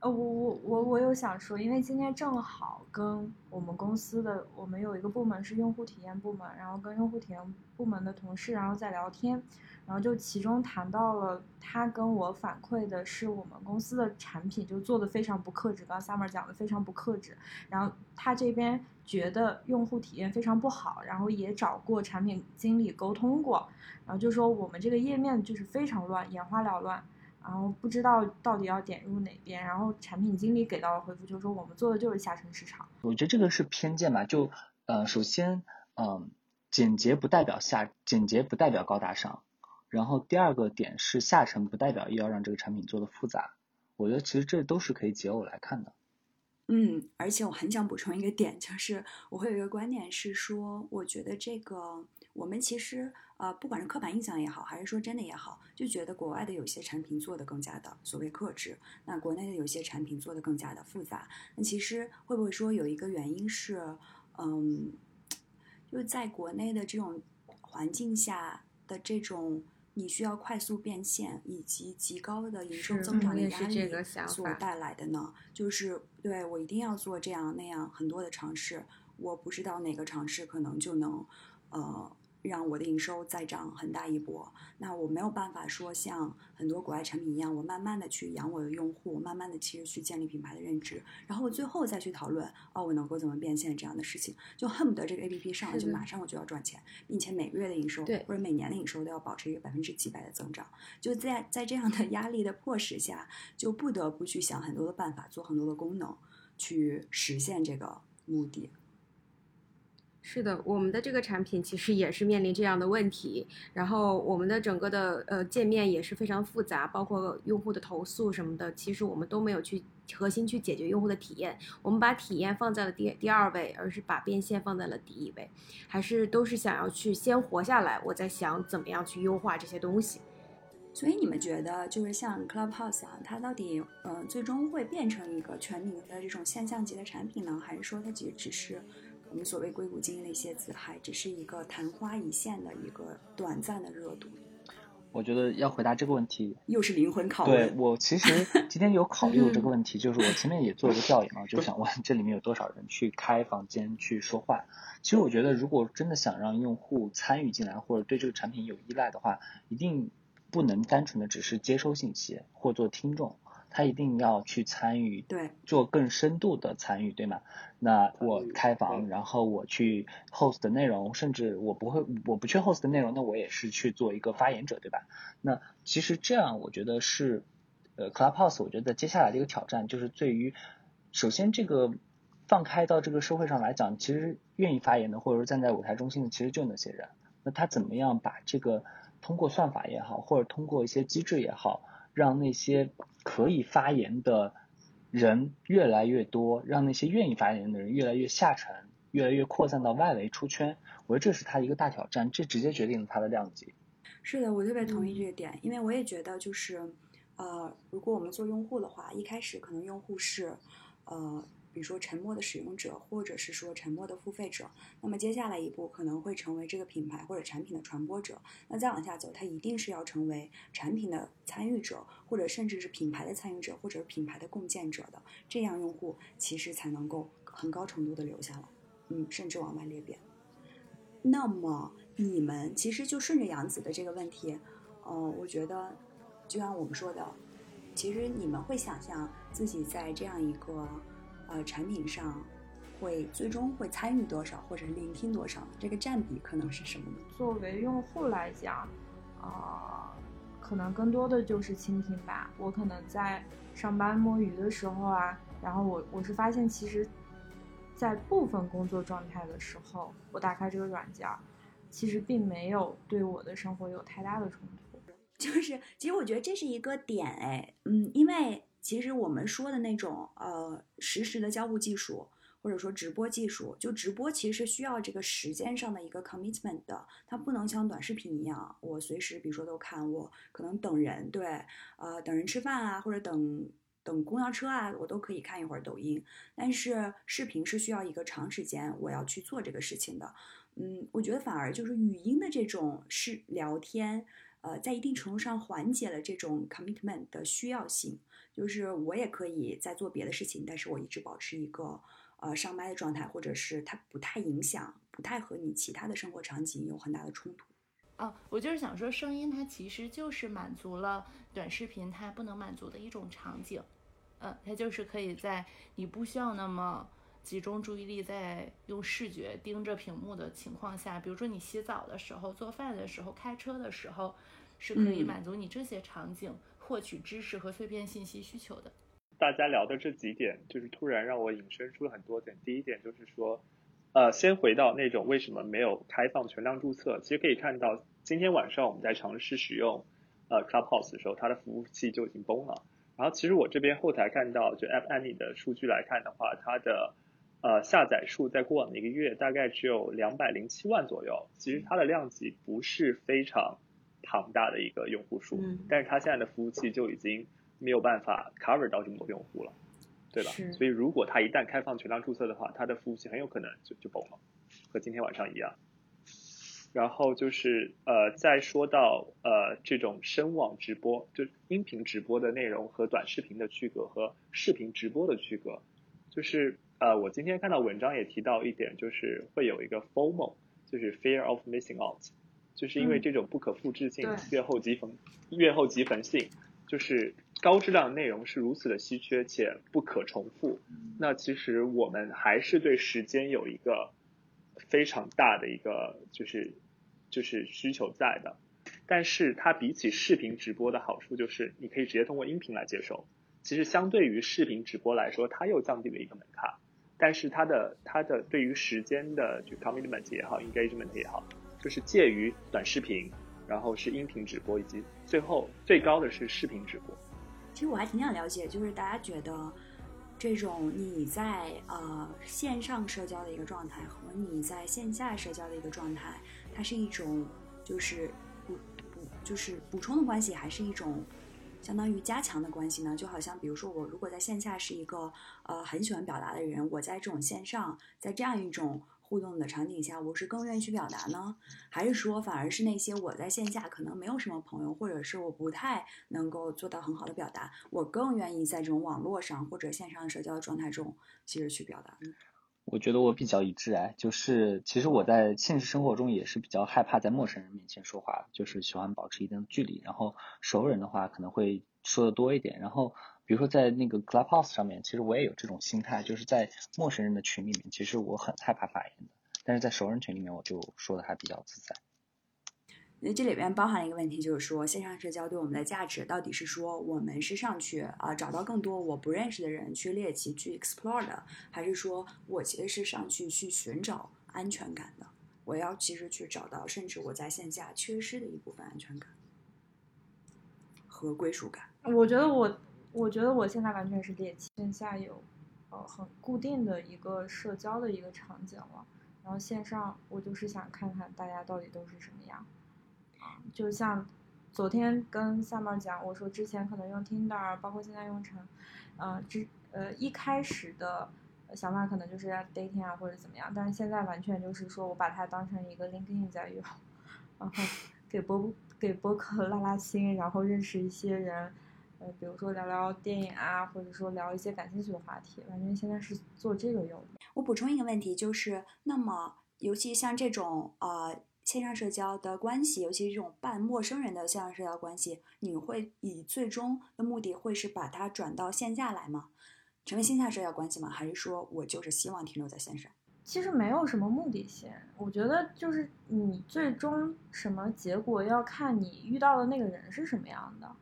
呃，我我我我有想说，因为今天正好跟我们公司的我们有一个部门是用户体验部门，然后跟用户体验部门的同事然后在聊天，然后就其中谈到了他跟我反馈的是我们公司的产品就做的非常不克制，刚 Summer 讲的非常不克制，然后他这边觉得用户体验非常不好，然后也找过产品经理沟通过，然后就说我们这个页面就是非常乱，眼花缭乱。然后不知道到底要点入哪边，然后产品经理给到的回复就是说我们做的就是下沉市场。我觉得这个是偏见吧，就呃首先嗯简洁不代表下简洁不代表高大上，然后第二个点是下沉不代表又要让这个产品做的复杂，我觉得其实这都是可以解耦来看的。嗯，而且我很想补充一个点，就是我会有一个观点是说，我觉得这个我们其实。啊，不管是刻板印象也好，还是说真的也好，就觉得国外的有些产品做的更加的所谓克制，那国内的有些产品做的更加的复杂。那其实会不会说有一个原因是，嗯，就是在国内的这种环境下的这种你需要快速变现以及极高的营收增长的压力所带来的呢？就是对我一定要做这样那样很多的尝试，我不知道哪个尝试可能就能，呃。让我的营收再涨很大一波，那我没有办法说像很多国外产品一样，我慢慢的去养我的用户，慢慢的其实去建立品牌的认知，然后我最后再去讨论哦，我能够怎么变现这样的事情，就恨不得这个 A P P 上来就马上我就要赚钱，并且每个月的营收或者每年的营收都要保持一个百分之几百的增长，就在在这样的压力的迫使下，就不得不去想很多的办法，做很多的功能，去实现这个目的。是的，我们的这个产品其实也是面临这样的问题，然后我们的整个的呃界面也是非常复杂，包括用户的投诉什么的，其实我们都没有去核心去解决用户的体验，我们把体验放在了第第二位，而是把变现放在了第一位，还是都是想要去先活下来，我在想怎么样去优化这些东西。所以你们觉得就是像 Clubhouse 啊，它到底呃最终会变成一个全民的这种现象级的产品呢，还是说它其实只是？我们所谓硅谷精英的一些子，还只是一个昙花一现的一个短暂的热度。我觉得要回答这个问题，又是灵魂拷问。对我其实 今天有考虑过这个问题，就是我前面也做了个调研嘛，就想问这里面有多少人去开房间去说话。其实我觉得，如果真的想让用户参与进来，或者对这个产品有依赖的话，一定不能单纯的只是接收信息或做听众。他一定要去参与，对，做更深度的参与，对吗？那我开房，然后我去 host 的内容，甚至我不会，我不去 host 的内容，那我也是去做一个发言者，对吧？那其实这样，我觉得是，呃，Clubhouse，我觉得接下来的一个挑战就是对于，首先这个放开到这个社会上来讲，其实愿意发言的，或者说站在舞台中心的，其实就那些人。那他怎么样把这个通过算法也好，或者通过一些机制也好，让那些可以发言的人越来越多，让那些愿意发言的人越来越下沉，越来越扩散到外围出圈。我觉得这是他一个大挑战，这直接决定了他的量级。是的，我特别同意这个点，因为我也觉得就是，呃，如果我们做用户的话，一开始可能用户是，呃。比如说沉默的使用者，或者是说沉默的付费者，那么接下来一步可能会成为这个品牌或者产品的传播者。那再往下走，它一定是要成为产品的参与者，或者甚至是品牌的参与者，或者是品牌的共建者的，这样用户其实才能够很高程度的留下来，嗯，甚至往外裂变。那么你们其实就顺着杨子的这个问题，呃，我觉得就像我们说的，其实你们会想象自己在这样一个。呃，产品上会最终会参与多少，或者聆听多少？这个占比可能是什么呢？作为用户来讲，啊、可能更多的就是倾听吧。我可能在上班摸鱼的时候啊，然后我我是发现，其实，在部分工作状态的时候，我打开这个软件儿，其实并没有对我的生活有太大的冲突。就是，其实我觉得这是一个点，哎，嗯，因为其实我们说的那种呃实时的交互技术，或者说直播技术，就直播其实需要这个时间上的一个 commitment 的，它不能像短视频一样，我随时比如说都看，我可能等人，对，呃，等人吃饭啊，或者等等公交车啊，我都可以看一会儿抖音，但是视频是需要一个长时间我要去做这个事情的，嗯，我觉得反而就是语音的这种是聊天。呃，在一定程度上缓解了这种 commitment 的需要性，就是我也可以在做别的事情，但是我一直保持一个呃上麦的状态，或者是它不太影响，不太和你其他的生活场景有很大的冲突。啊，我就是想说，声音它其实就是满足了短视频它不能满足的一种场景，嗯，它就是可以在你不需要那么集中注意力在用视觉盯着屏幕的情况下，比如说你洗澡的时候、做饭的时候、开车的时候，是可以嗯满足你这些场景获取知识和碎片信息需求的。大家聊的这几点，就是突然让我引申出了很多点。第一点就是说，呃，先回到那种为什么没有开放全量注册，其实可以看到，今天晚上我们在尝试使用呃 Clubhouse 的时候，它的服务器就已经崩了。然后其实我这边后台看到，就 App Annie 的数据来看的话，它的呃下载数在过往的一个月大概只有两百零七万左右，其实它的量级不是非常庞大的一个用户数，嗯但是它现在的服务器就已经没有办法 cover 到这么多用户了，对吧？所以如果它一旦开放全量注册的话，它的服务器很有可能就就崩了，和今天晚上一样。然后就是呃，再说到呃这种声网直播，就音频直播的内容和短视频的区隔和视频直播的区隔，就是呃我今天看到文章也提到一点，就是会有一个 FOMO，就是 fear of missing out，就是因为嗯。这种不可复制性、对。越后即焚、越后即焚性，就是高质量的内容是如此的稀缺且不可重复，那其实我们还是对时间有一个非常大的一个就是就是需求在的，但是它比起视频直播的好处就是你可以直接通过音频来接收，其实相对于视频直播来说，它又降低了一个门槛，但是它的它的对于时间的就 commitment 也好，engagement 也好，就是介于短视频，然后是音频直播，以及最后最高的是视频直播。其实我还挺想了解，就是大家觉得这种你在呃线上社交的一个状态和你在线下社交的一个状态，它是一种就是补补就是补充的关系，还是一种相当于加强的关系呢？就好像比如说我如果在线下是一个呃很喜欢表达的人，我在这种线上，在这样一种互动的场景下，我是更愿意去表达呢，还是说反而是那些我在线下可能没有什么朋友，或者是我不太能够做到很好的表达，我更愿意在这种网络上或者线上社交的状态中，其实去表达呢？我觉得我比较一致哎，就是其实我在现实生活中也是比较害怕在陌生人面前说话，就是喜欢保持一定的距离。然后熟人的话可能会说的多一点。然后比如说在那个 Clubhouse 上面，其实我也有这种心态，就是在陌生人的群里面，其实我很害怕发言的，但是在熟人群里面我就说的还比较自在。那这里边包含了一个问题，就是说线上社交对我们的价值到底是说我们是上去啊、找到更多我不认识的人去猎奇去 explore 的，还是说我其实是上去去寻找安全感的？我要其实去找到，甚至我在线下缺失的一部分安全感和归属感。我觉得我，我觉得我现在完全是猎奇，线下有，呃，很固定的一个社交的一个场景了，然后线上我就是想看看大家到底都是什么样，啊，就像昨天跟夏沫讲，我说之前可能用 Tinder，包括现在用成，呃，之呃一开始的想法可能就是要 dating 啊或者怎么样，但是现在完全就是说我把它当成一个 LinkedIn 在用，然后给播给播客拉拉新，然后认识一些人。呃，比如说聊聊电影啊，或者说聊一些感兴趣的话题，完全现在是做这个用的。我补充一个问题，就是那么尤其像这种呃线上社交的关系，尤其是这种半陌生人的线上社交关系，你会以最终的目的会是把它转到线下来吗？成为线下社交关系吗？还是说我就是希望停留在线上？其实没有什么目的性，我觉得就是你最终什么结果要看你遇到的那个人是什么样的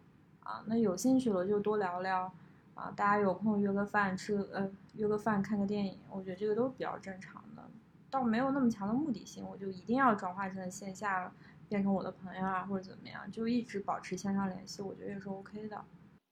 啊。那有兴趣了就多聊聊啊，大家有空约个饭吃呃约个饭看个电影，我觉得这个都是比较正常的，倒没有那么强的目的性，我就一定要转化成线下变成我的朋友啊或者怎么样，就一直保持线上联系，我觉得也是 OK 的。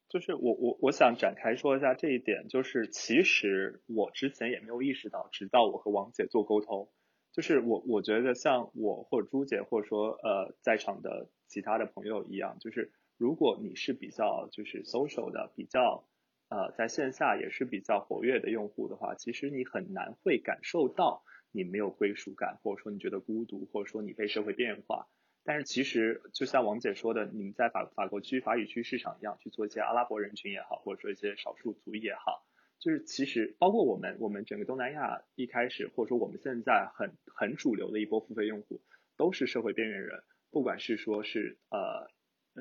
就是我我我想展开说一下这一点，就是其实我之前也没有意识到，直到我和王姐做沟通，就是我我觉得像我或者朱姐或者说呃在场的其他的朋友一样，就是如果你是比较就是 social 的，比较呃在线下也是比较活跃的用户的话，其实你很难会感受到你没有归属感，或者说你觉得孤独，或者说你被社会边缘化。但是其实就像王姐说的，你们在法法国区、法语区市场一样去做一些阿拉伯人群也好，或者说一些少数族裔也好，就是其实包括我们我们整个东南亚一开始，或者说我们现在很很主流的一波付费用户，都是社会边缘人，不管是说是呃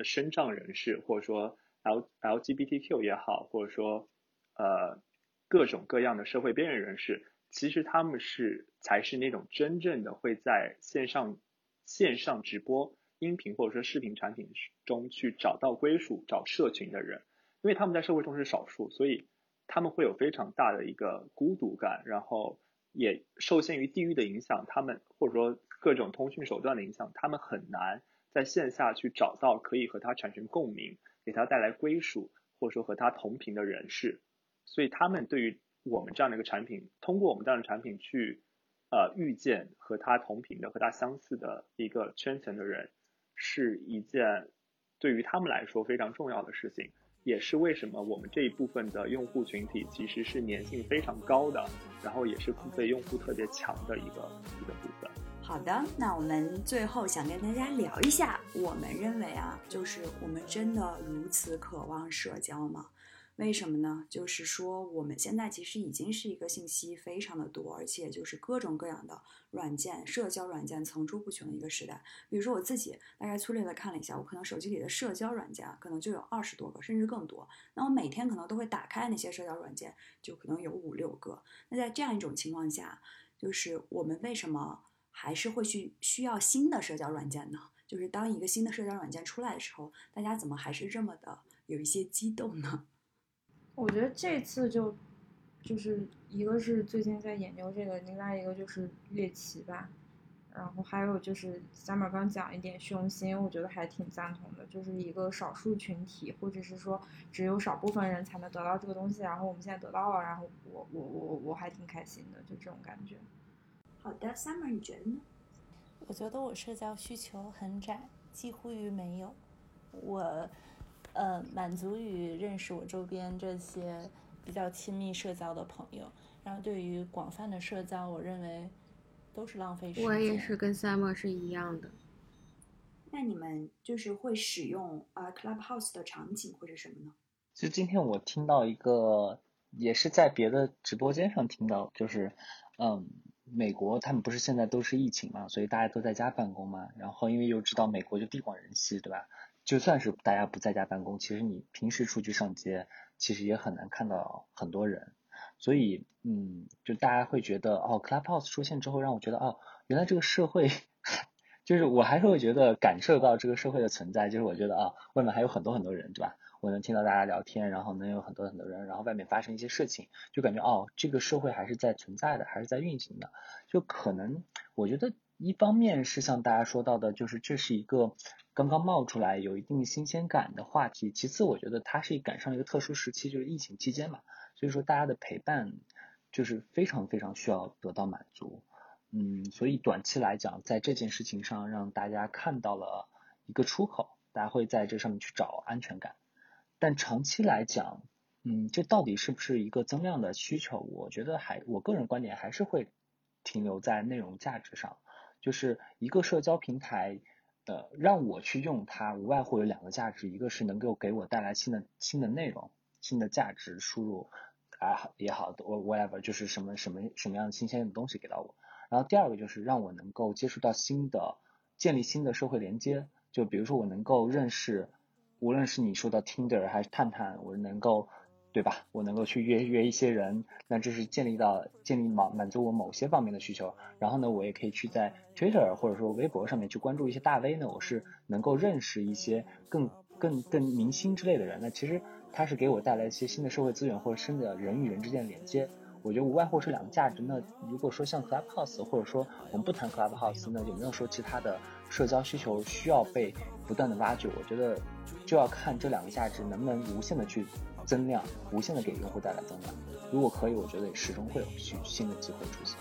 身障人士，或者说 L LGBTQ 也好，或者说呃各种各样的社会边缘人士，其实他们是才是那种真正的会在线上。线上直播、音频或者说视频产品中去找到归属、找社群的人，因为他们在社会中是少数，所以他们会有非常大的一个孤独感，然后也受限于地域的影响，他们或者说各种通讯手段的影响，他们很难在线下去找到可以和他产生共鸣、给他带来归属或者说和他同频的人士，所以他们对于我们这样的一个产品，通过我们这样的产品去。呃，遇见和他同频的、和他相似的一个圈层的人，是一件对于他们来说非常重要的事情，也是为什么我们这一部分的用户群体其实是粘性非常高的，然后也是付费用户特别强的一个一个部分。好的，那我们最后想跟大家聊一下，我们认为啊，就是我们真的如此渴望社交吗？为什么呢？就是说，我们现在其实已经是一个信息非常的多，而且就是各种各样的软件、社交软件层出不穷的一个时代。比如说我自己大概粗略的看了一下，我可能手机里的社交软件可能就有二十多个，甚至更多。那我每天可能都会打开那些社交软件，就可能有五六个。那在这样一种情况下，就是我们为什么还是会去需要新的社交软件呢？就是当一个新的社交软件出来的时候，大家怎么还是这么的有一些激动呢？我觉得这次就，就是一个是最近在研究这个，另外一个就是猎奇吧，然后还有就是咱们刚讲一点虚荣心，我觉得还挺赞同的，就是一个少数群体，或者是说只有少部分人才能得到这个东西，然后我们现在得到了，然后我我我我还挺开心的，就这种感觉。好的，Summer，你觉得呢？我觉得我社交需求很窄，几乎于没有，我。呃，满足于认识我周边这些比较亲密社交的朋友，然后对于广泛的社交，我认为都是浪费时间。我也是跟 Summer 是一样的。那你们就是会使用啊 Clubhouse 的场景或者什么呢？就今天我听到一个，也是在别的直播间上听到，就是嗯，美国他们不是现在都是疫情嘛，所以大家都在家办公嘛，然后因为又知道美国就地广人稀，对吧？就算是大家不在家办公，其实你平时出去上街，其实也很难看到很多人。所以，嗯，就大家会觉得，哦，Clubhouse 出现之后，让我觉得，哦，原来这个社会，就是我还是会觉得感受到这个社会的存在。就是我觉得，啊，外面还有很多很多人，对吧？我能听到大家聊天，然后能有很多很多人，然后外面发生一些事情，就感觉，哦，这个社会还是在存在的，还是在运行的。就可能，我觉得一方面是像大家说到的，就是这是一个。刚刚冒出来有一定新鲜感的话题。其次，我觉得它是赶上了一个特殊时期，就是疫情期间嘛，所以说大家的陪伴就是非常非常需要得到满足。嗯，所以短期来讲，在这件事情上让大家看到了一个出口，大家会在这上面去找安全感。但长期来讲，嗯，这到底是不是一个增量的需求？我觉得还，我个人观点还是会停留在内容价值上，就是一个社交平台。呃，让我去用它，无外乎有两个价值，一个是能够给我带来新的新的内容、新的价值输入啊也好，我 whatever 就是什么什么什么样的新鲜的东西给到我。然后第二个就是让我能够接触到新的、建立新的社会连接，就比如说我能够认识，无论是你说的 Tinder 还是探探，我能够对吧？我能够去约约一些人，那这是建立到建立满满足我某些方面的需求。然后呢，我也可以去在 Twitter 或者说微博上面去关注一些大 V 呢，我是能够认识一些更更更明星之类的人。那其实它是给我带来一些新的社会资源或者新的人与人之间的连接。我觉得无外乎是两个价值。那如果说像 Clubhouse，或者说我们不谈 Clubhouse，那有没有说其他的社交需求需要被不断的挖掘？我觉得就要看这两个价值能不能无限的去。增量，无限的给用户带来增量。如果可以，我觉得始终会有新新的机会出现。